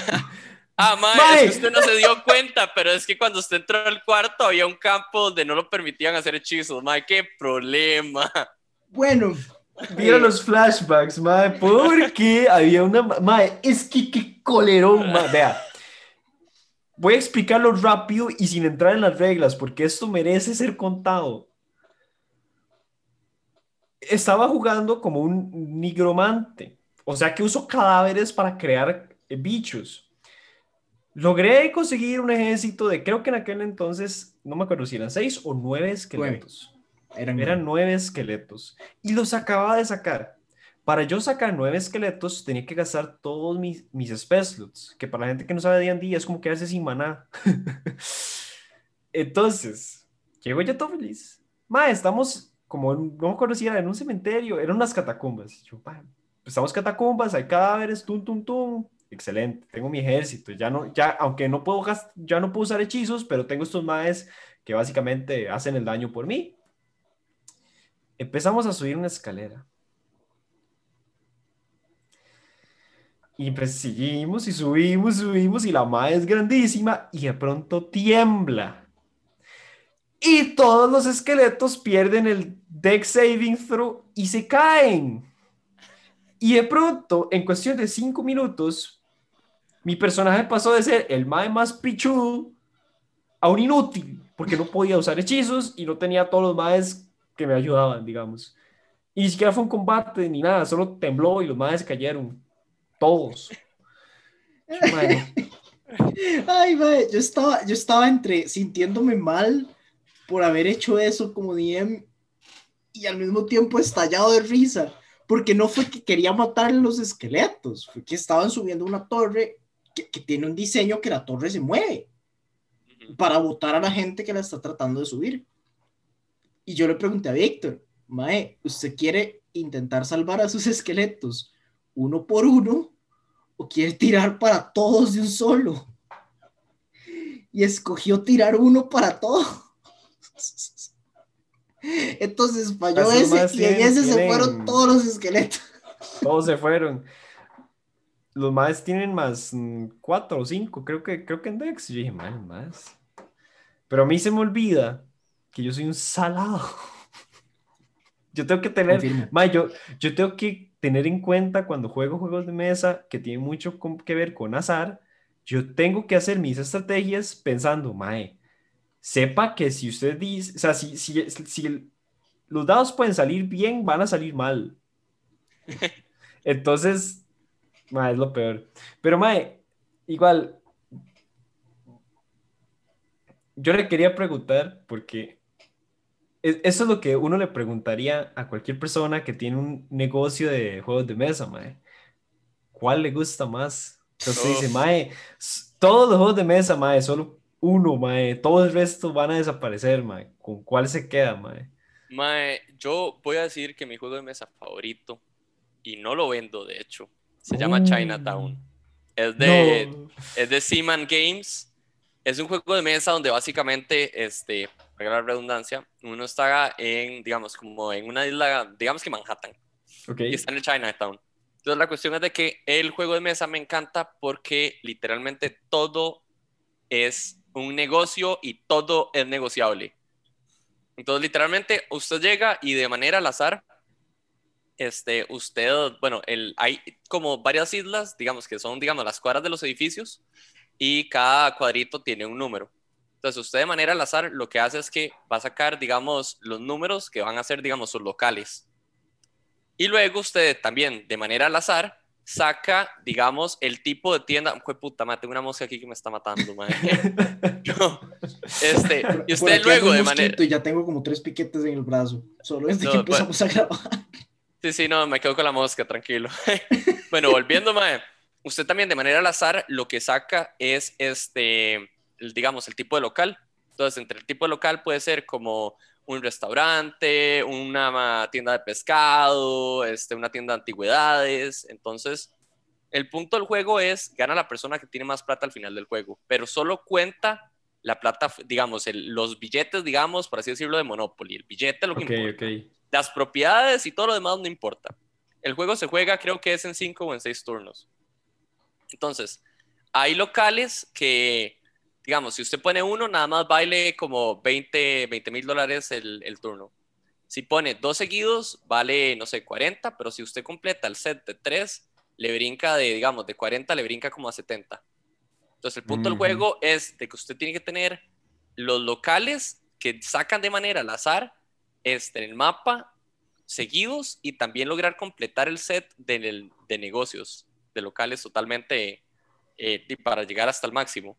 Ah, mae, Mae. es que usted no se dio cuenta, pero es que cuando usted entró al cuarto había un campo donde no lo permitían hacer hechizos, mae, qué problema. Bueno, Mira eh, los flashbacks, mae, porque había una... ma- Mae, es que qué colerón, mae. Vea, voy a explicarlo rápido y sin entrar en las reglas, porque esto merece ser contado. Estaba jugando como un nigromante, o sea que uso cadáveres para crear eh, bichos. Logré conseguir un ejército de, creo que en aquel entonces, no me acuerdo si eran seis o nueve esqueletos. Eran, Eran nueve esqueletos. Y los acababa de sacar. Para yo sacar nueve esqueletos, tenía que gastar todos mis, mis spell slots, que para la gente que no sabe de D&D es como quedarse sin maná. Entonces, llego yo todo feliz. Ma, estamos como, no me acuerdo si era en un cementerio, eran unas catacumbas. Yo, pa, estamos catacumbas, hay cadáveres, tum, tum, tum. Excelente, tengo mi ejército. Ya no, ya, aunque no puedo, ya no puedo usar hechizos, pero tengo estos maes que básicamente hacen el daño por mí. Empezamos a subir una escalera. Y pues seguimos y subimos, subimos y la madre es grandísima y de pronto tiembla. Y todos los esqueletos pierden el deck saving throw y se caen. Y de pronto, en cuestión de cinco minutos, mi personaje pasó de ser el mae más pichudo a un inútil, porque no podía usar hechizos y no tenía todos los maes que me ayudaban, digamos. Y ni siquiera fue un combate ni nada, solo tembló y los maes cayeron. Todos. Ay, mae, yo estaba, yo estaba entre sintiéndome mal por haber hecho eso como DM y al mismo tiempo estallado de risa, porque no fue que quería matar a los esqueletos, fue que estaban subiendo una torre que, que tiene un diseño que la torre se mueve para botar a la gente que la está tratando de subir. Y yo le pregunté a Víctor, Mae, ¿usted quiere intentar salvar a sus esqueletos uno por uno o quiere tirar para todos de un solo? Y escogió tirar uno para todos. Entonces falló ese y en tienen- ese se tienen- fueron todos los esqueletos. todos se fueron. Los maes tienen más cuatro o cinco, creo que, creo que en Dex. Yo dije, man, más. Pero a mí se me olvida que yo soy un salado. Yo tengo que tener, mae, yo, yo tengo que tener en cuenta cuando juego juegos de mesa que tienen mucho con- que ver con azar, yo tengo que hacer mis estrategias pensando, mae, sepa que si usted dice, o sea, si, si, si el- los dados pueden salir bien, van a salir mal. Entonces, mae, es lo peor. Pero, mae, igual, yo le quería preguntar, porque eso es lo que uno le preguntaría a cualquier persona que tiene un negocio de juegos de mesa, mae. ¿Cuál le gusta más? Entonces dice, mae, todos los juegos de mesa, mae, solo uno, mae, todo el resto van a desaparecer, mae. ¿Con cuál se queda, mae? Mae, yo voy a decir que mi juego de mesa favorito, y no lo vendo de hecho, se llama Uh. Chinatown. Es de, No. es de Seaman Games. Es un juego de mesa donde básicamente, este, la redundancia, uno está en, digamos, como en una isla, digamos que Manhattan, Ok. y está en el Chinatown. Entonces la cuestión es de que el juego de mesa me encanta porque literalmente todo es un negocio y todo es negociable. Entonces literalmente usted llega y de manera al azar, este, usted, bueno, el, hay como varias islas, digamos que son, digamos, las cuadras de los edificios y cada cuadrito tiene un número. Entonces usted de manera al azar lo que hace es que va a sacar, digamos, los números que van a ser, digamos, sus locales. Y luego usted también, de manera al azar, saca, digamos, el tipo de tienda. Fue puta, madre, tengo una mosca aquí que me está matando, madre. este, y usted luego de manera. Y ya tengo como tres piquetes en el brazo, solo desde que empezamos a grabar. Sí, sí, no, me quedo con la mosca, tranquilo. bueno, volviendo, madre, usted también de manera al azar lo que saca es este, digamos, el tipo de local. Entonces, entre el tipo de local puede ser como un restaurante, una tienda de pescado, este, una tienda de antigüedades. Entonces, el punto del juego es, gana la persona que tiene más plata al final del juego, pero solo cuenta la plata, digamos, los billetes, digamos, por así decirlo, de Monopoly. El billete lo que importa. Las propiedades y todo lo demás no importa. El juego se juega, creo que es en cinco o en seis turnos. Entonces, hay locales que digamos, si usted pone uno, nada más vale como 20 mil dólares el, turno. Si pone dos seguidos, vale, no sé, 40, pero si usted completa el set de tres, le brinca de, digamos, de 40, le brinca como a 70. Entonces, el punto del juego es de que usted tiene que tener los locales que sacan de manera al azar este, en el mapa seguidos y también lograr completar el set de, de negocios, de locales totalmente eh, para llegar hasta el máximo.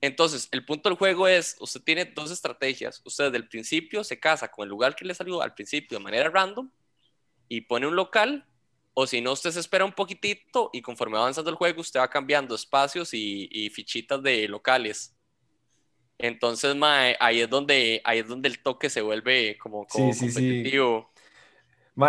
Entonces, el punto del juego es, usted tiene dos estrategias. Usted desde el principio se casa con el lugar que le salió al principio de manera random y pone un local, o si no, usted se espera un poquitito y conforme va avanzando el juego, usted va cambiando espacios y, fichitas de locales. Entonces, ahí, es donde, ahí es donde el toque se vuelve como, competitivo.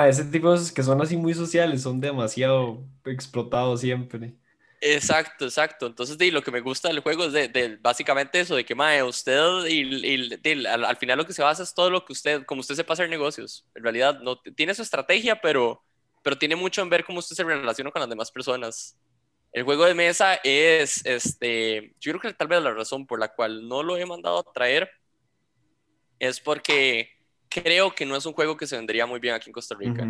ese tipo que son así muy sociales son demasiado explotados siempre. Exacto, exacto. Entonces, de, lo que me gusta del juego es de, básicamente eso, de que, mae, usted y, al, final lo que se basa es todo lo que usted, como usted sepa hacer negocios. En realidad, no tiene su estrategia, pero, pero tiene mucho en ver cómo usted se relaciona con las demás personas. El juego de mesa es, este, yo creo que tal vez la razón por la cual no lo he mandado a traer es porque creo que no es un juego que se vendería muy bien aquí en Costa Rica.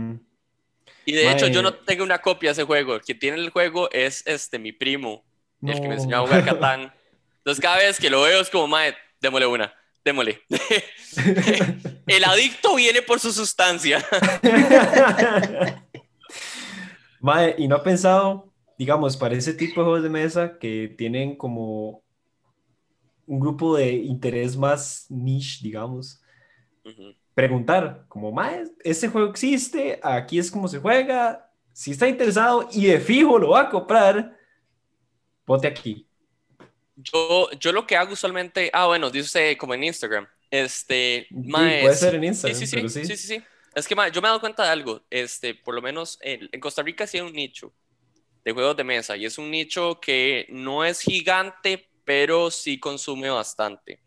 Y de hecho, yo no tengo una copia de ese juego. El que tiene el juego es este, mi primo, el que me enseñó a jugar Catán. Entonces, cada vez que lo veo es como, mae, démosle una, démosle. el adicto viene por su sustancia. mae, y no ha pensado, digamos, para ese tipo de juegos de mesa que tienen como un grupo de interés más niche, digamos preguntar, como, más, ese juego existe, aquí es como se juega, si está interesado y de fijo lo va a comprar, vote aquí. Yo, yo lo que hago usualmente, ah, bueno, dice como en Instagram, este, puede ser en Instagram, sí, sí, sí, sí, sí, Es que yo me he dado cuenta de algo, este, por lo menos en, Costa Rica sí hay un nicho de juegos de mesa y es un nicho que no es gigante, pero sí consume bastante.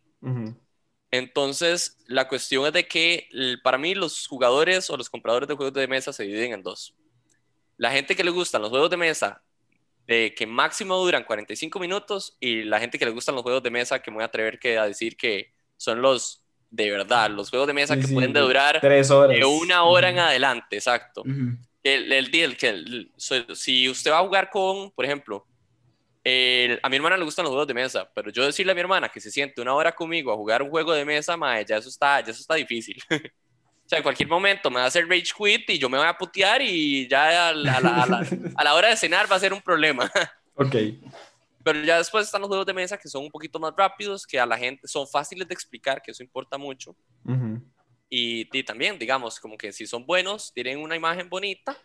Entonces, la cuestión es de que para mí los jugadores o los compradores de juegos de mesa se dividen en dos. La gente que le gustan los juegos de mesa de que máximo duran 45 minutos y la gente que le gustan los juegos de mesa que me voy a atrever que a decir que son los de verdad, los juegos de mesa que pueden durar tres horas. de una hora en adelante, exacto. el, el, deal, que si usted va a jugar con, por ejemplo, a mi hermana le gustan los juegos de mesa, pero yo decirle a mi hermana que se siente una hora conmigo a jugar un juego de mesa, mae, ya eso está, ya eso está difícil. o sea, en cualquier momento me va a hacer rage quit y yo me voy a putear y ya a la, a la, hora de cenar va a ser un problema. ok. Pero ya después están los juegos de mesa que son un poquito más rápidos, que a la gente son fáciles de explicar, que eso importa mucho. y, y, también, digamos, como que si son buenos, tienen una imagen bonita,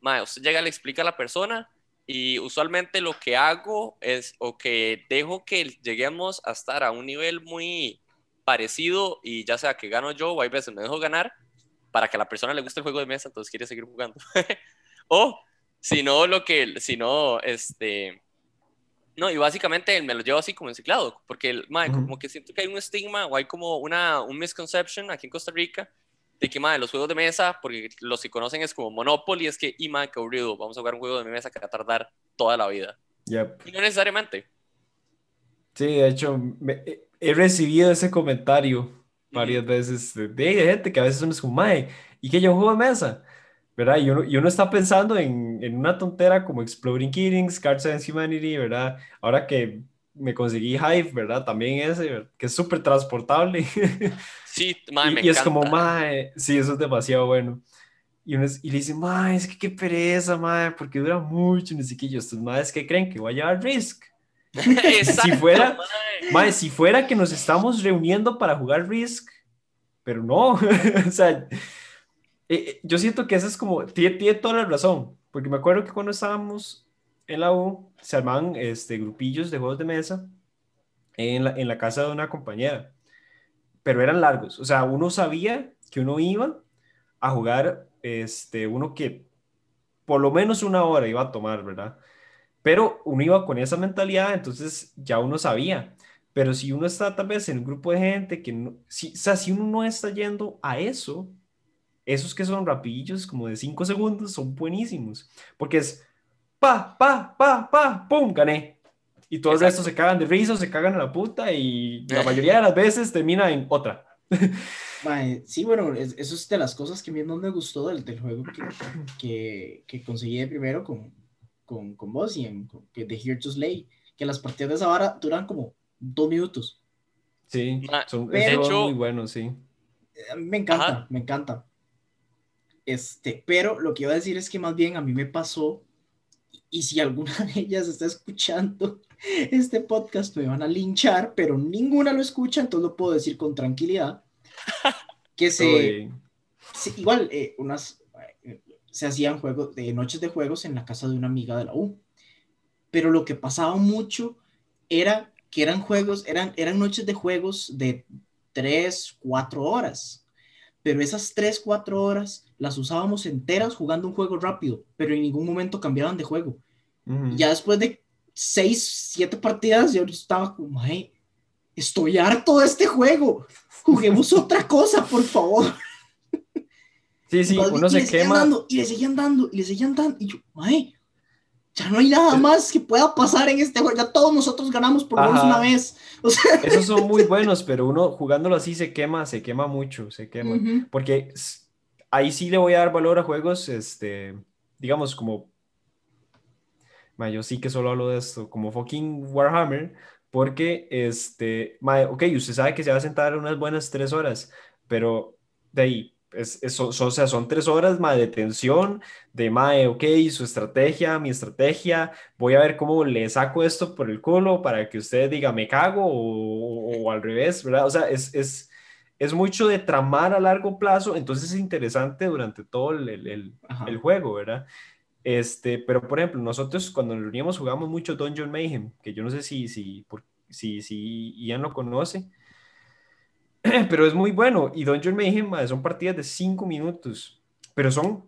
mae, usted llega, le explica a la persona y usualmente lo que hago es o que dejo que lleguemos a estar a un nivel muy parecido y ya sea que gano yo o hay veces me dejo ganar para que a la persona le guste el juego de mesa, entonces quiere seguir jugando. o si no, lo que, si no, este, no, y básicamente me lo llevo así como enciclado, porque como que siento que hay un estigma o hay como una, un misconception aquí en Costa Rica de que, madre, los juegos de mesa, porque los que conocen es como Monopoly, es que, y madre, qué aburrido, vamos a jugar un juego de mesa que va a tardar toda la vida. Yep. Y no necesariamente. Sí, de hecho, he recibido ese comentario varias veces de, gente que a veces uno es como, madre, ¿y que yo juego de mesa? ¿Verdad? Y uno, y uno está pensando en, en, una tontera como Exploring Kittings, Cards Against Humanity, ¿verdad? Ahora que me conseguí Hive, ¿verdad? También ese, que es súper transportable. Sí, mae, y, y es como, mae, sí, eso es demasiado bueno. Y, uno, y le dice, ma, es que qué pereza, ma, porque dura mucho, qué. Yo, estos madres que creen que voy a llevar Risk. si fuera, mae. si fuera que nos estamos reuniendo para jugar Risk, pero no, o sea, eh, eh, yo siento que eso es como, tiene, tiene, toda la razón, porque me acuerdo que cuando estábamos en la U, se armaban este, grupillos de juegos de mesa en la, en la casa de una compañera, pero eran largos, o sea, uno sabía que uno iba a jugar, este, uno que por lo menos una hora iba a tomar, ¿verdad? Pero uno iba con esa mentalidad, entonces ya uno sabía. Pero si uno está tal vez en un grupo de gente que no, si, o sea, si uno no está yendo a eso, esos que son rapidillos, como de 5 segundos, son buenísimos. Porque es pa, pa, pa, pa, pum, gané. Y todos estos se cagan de risa, se cagan a la puta y la mayoría de las veces termina en otra. sí, bueno, eso es de las cosas que a mí no me gustó del, del juego que, que, que conseguí primero con, con, con vos y en que de Here to Slay, que las partidas de esa vara duran como dos minutos. Sí, son pero, muy buenos, sí. Mí me encanta, me encanta. Este, pero lo que iba a decir es que más bien a mí me pasó, y si alguna de ellas está escuchando este podcast, me van a linchar, pero ninguna lo escucha, entonces lo puedo decir con tranquilidad. Que se, igual, eh, unas, eh, se hacían juegos, de noches de juegos en la casa de una amiga de la U. Pero lo que pasaba mucho era que eran juegos, eran, eran noches de juegos de 3, 4 horas. Pero esas 3, 4 horas las usábamos enteras jugando un juego rápido, pero en ningún momento cambiaban de juego. Ya después de 6, 7 partidas, yo estaba como, estoy harto de este juego. Juguemos otra cosa, por favor. Sí, sí, uno se quema. y le seguían dando, y le seguían dando. Y yo, ay, ya no hay nada más que pueda pasar en este juego. Ya todos nosotros ganamos por lo menos una vez. Esos son muy buenos, pero uno jugándolo así se quema, se quema mucho, se quema. Porque ahí sí le voy a dar valor a juegos, este, digamos, como. yo sí que solo hablo de esto, como fucking Warhammer, porque, este, ok, usted sabe que se va a sentar unas buenas tres horas, pero de ahí es, o sea, son tres horas más de tensión, de mae, ok, su estrategia, mi estrategia, voy a ver cómo le saco esto por el culo para que usted diga me cago o, al revés, ¿verdad? O sea, es, es, es, mucho de tramar a largo plazo, entonces es interesante durante todo el, el, el, juego, ¿verdad? Este, pero por ejemplo, nosotros cuando nos reuníamos jugamos mucho Dungeon Mayhem, que yo no sé si, si, por, si, si Ian lo conoce, pero es muy bueno. Y Dungeon Mayhem son partidas de 5 minutos, pero son,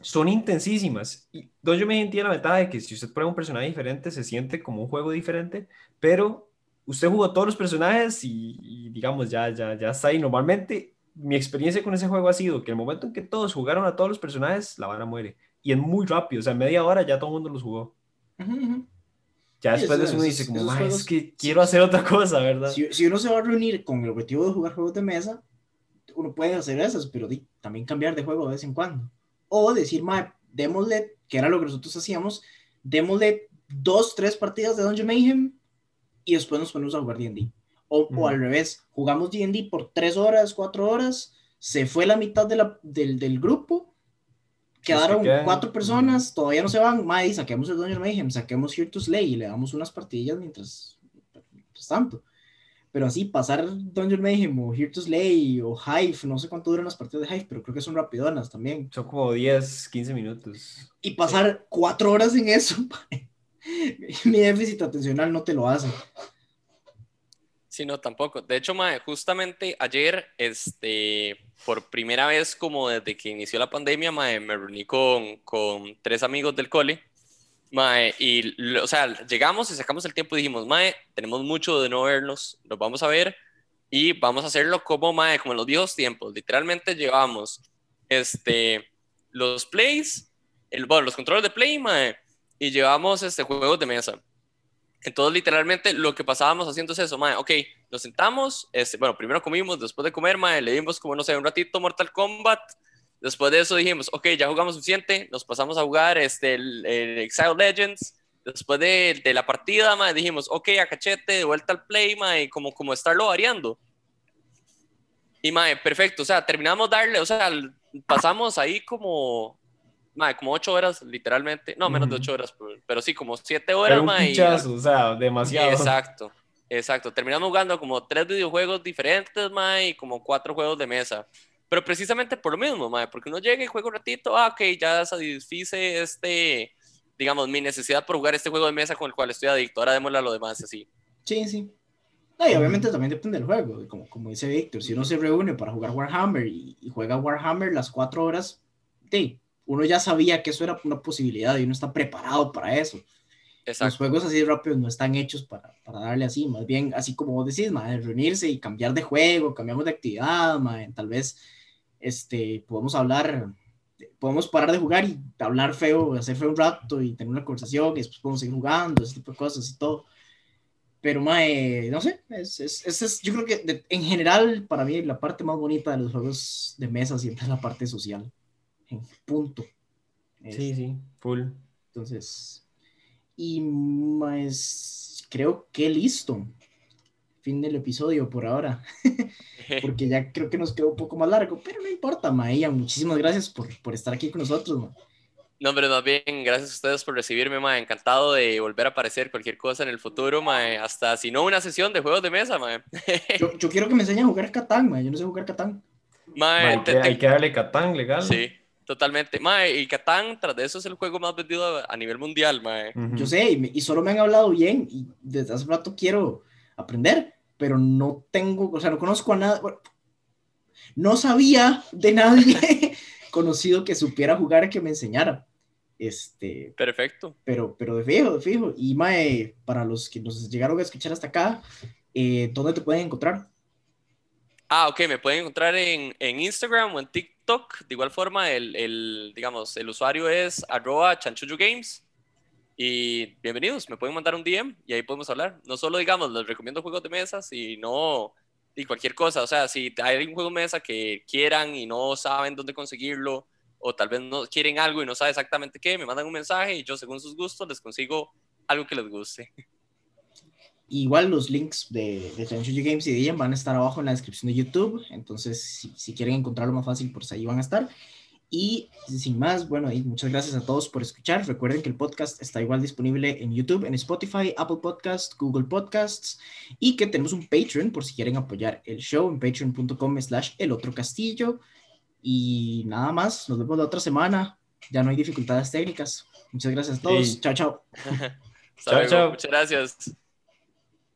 son intensísimas. Y Dungeon Mayhem tiene la ventaja de que si usted prueba un personaje diferente, se siente como un juego diferente, pero usted jugó todos los personajes y, digamos, ya, ya, ya está ahí. Normalmente, mi experiencia con ese juego ha sido que el momento en que todos jugaron a todos los personajes, la vara muere. Y es muy rápido, o sea, media hora ya todo el mundo los jugó. Ya después de eso uno dice, como, es que quiero hacer otra cosa, ¿verdad? Si, uno se va a reunir con el objetivo de jugar juegos de mesa, uno puede hacer esas, pero también cambiar de juego de vez en cuando. O decir, ma, démosle, que era lo que nosotros hacíamos, démosle dos, tres partidas de Dungeon Mayhem y después nos ponemos a jugar D&D. O, o, al revés, jugamos D&D por tres horas, cuatro horas, se fue la mitad de la, del, del grupo Quedaron cuatro personas, todavía no se van. Mae, saquemos el Dungeon Mayhem, saquemos Here to Slay y le damos unas partidas mientras, tanto. Pero así, pasar Dungeon Mayhem o Here to Slay o Hive, no sé cuánto duran las partidas de Hive, pero creo que son rapidonas también. Son como 10, 15 minutos. Y pasar cuatro horas en eso, mi déficit atencional no te lo hace. Sí, no, tampoco. De hecho, mae, justamente ayer, este, por primera vez como desde que inició la pandemia, mae, me reuní con, con tres amigos del cole, mae, y, o sea, llegamos y sacamos el tiempo y dijimos, mae, tenemos mucho de no vernos, nos vamos a ver y vamos a hacerlo como, mae, como en los viejos tiempos. Literalmente llevamos, este, los plays, el, bueno, los controles de play, mae, y llevamos, este, juegos de mesa. Entonces, literalmente, lo que pasábamos haciendo es eso, mae, ok, nos sentamos, este, bueno, primero comimos, después de comer, mae, le dimos como, no sé, un ratito Mortal Kombat, después de eso dijimos, ok, ya jugamos suficiente, nos pasamos a jugar este, el, Exile Legends, después de, de, la partida, mae, dijimos, ok, a cachete, de vuelta al play, mae, como, como estarlo variando. Y mae, perfecto, o sea, terminamos darle, o sea, pasamos ahí como, mae, como ocho horas literalmente, no, menos de ocho horas, pero, sí, como siete horas, pero un Pichazo, o sea, demasiado. Exacto, exacto. Terminamos jugando como tres videojuegos diferentes, mae, y como cuatro juegos de mesa. Pero precisamente por lo mismo, mae, porque uno llega y juega un ratito, ah, ok, ya satisfice este, digamos, mi necesidad por jugar este juego de mesa con el cual estoy adicto, ahora démosle a lo demás así. Sí, sí. y obviamente también depende del juego, como, como dice Víctor, si uno se reúne para jugar Warhammer y, juega Warhammer las cuatro horas, sí, uno ya sabía que eso era una posibilidad y uno está preparado para eso. Los juegos así rápidos no están hechos para, para, darle así, más bien así como vos decís, madre, reunirse y cambiar de juego, cambiamos de actividad, madre, tal vez este, podemos hablar, podemos parar de jugar y hablar feo, hacer feo un rato y tener una conversación y después podemos seguir jugando, ese tipo de cosas y todo. Pero, mae, no sé, es, es, es, yo creo que en general, para mí, la parte más bonita de los juegos de mesa siempre es la parte social. En punto. sí, sí, full. Entonces, y más, creo que listo. Fin del episodio por ahora. Porque ya creo que nos quedó un poco más largo, pero no importa, Maía. Muchísimas gracias por, por estar aquí con nosotros, ma. No, hombre, más bien, gracias a ustedes por recibirme, ma. Encantado de volver a aparecer cualquier cosa en el futuro, ma. Hasta si no una sesión de juegos de mesa, ma. yo, yo, quiero que me enseñen a jugar Catán, ma. Yo no sé jugar Catán. Ma, hay, que darle Catán legal. Sí. Totalmente. Mae, y Catán, tras de eso, es el juego más vendido a nivel mundial, mae. Yo sé, y, solo me han hablado bien, y desde hace rato quiero aprender, pero no tengo, o sea, no conozco a nada. no sabía de nadie conocido que supiera jugar que me enseñara. Este, Perfecto. Pero, pero de fijo, de fijo. Y Mae, para los que nos llegaron a escuchar hasta acá, eh, ¿dónde te pueden encontrar? Ah, ok, me pueden encontrar en, en Instagram o en TikTok. De igual forma, el, el digamos, el usuario es arroba. Y bienvenidos, me pueden mandar un DM y ahí podemos hablar. No solo, digamos, les recomiendo juegos de mesa, sino y cualquier cosa. O sea, si hay un juego de mesa que quieran y no saben dónde conseguirlo, o tal vez no quieren algo y no saben exactamente qué, me mandan un mensaje y yo, según sus gustos, les consigo algo que les guste. Igual los links de, de Games y de van a estar abajo en la descripción de YouTube. Entonces, si, si quieren encontrarlo más fácil, pues ahí van a estar. Y sin más, bueno, y muchas gracias a todos por escuchar. Recuerden que el podcast está igual disponible en YouTube, en Spotify, Apple Podcasts, Google Podcasts y que tenemos un Patreon por si quieren apoyar el show en patreon.com slash el otro castillo. Y nada más, nos vemos la otra semana. Ya no hay dificultades técnicas. Muchas gracias a todos. Chao, chao. chao, chao. Muchas gracias.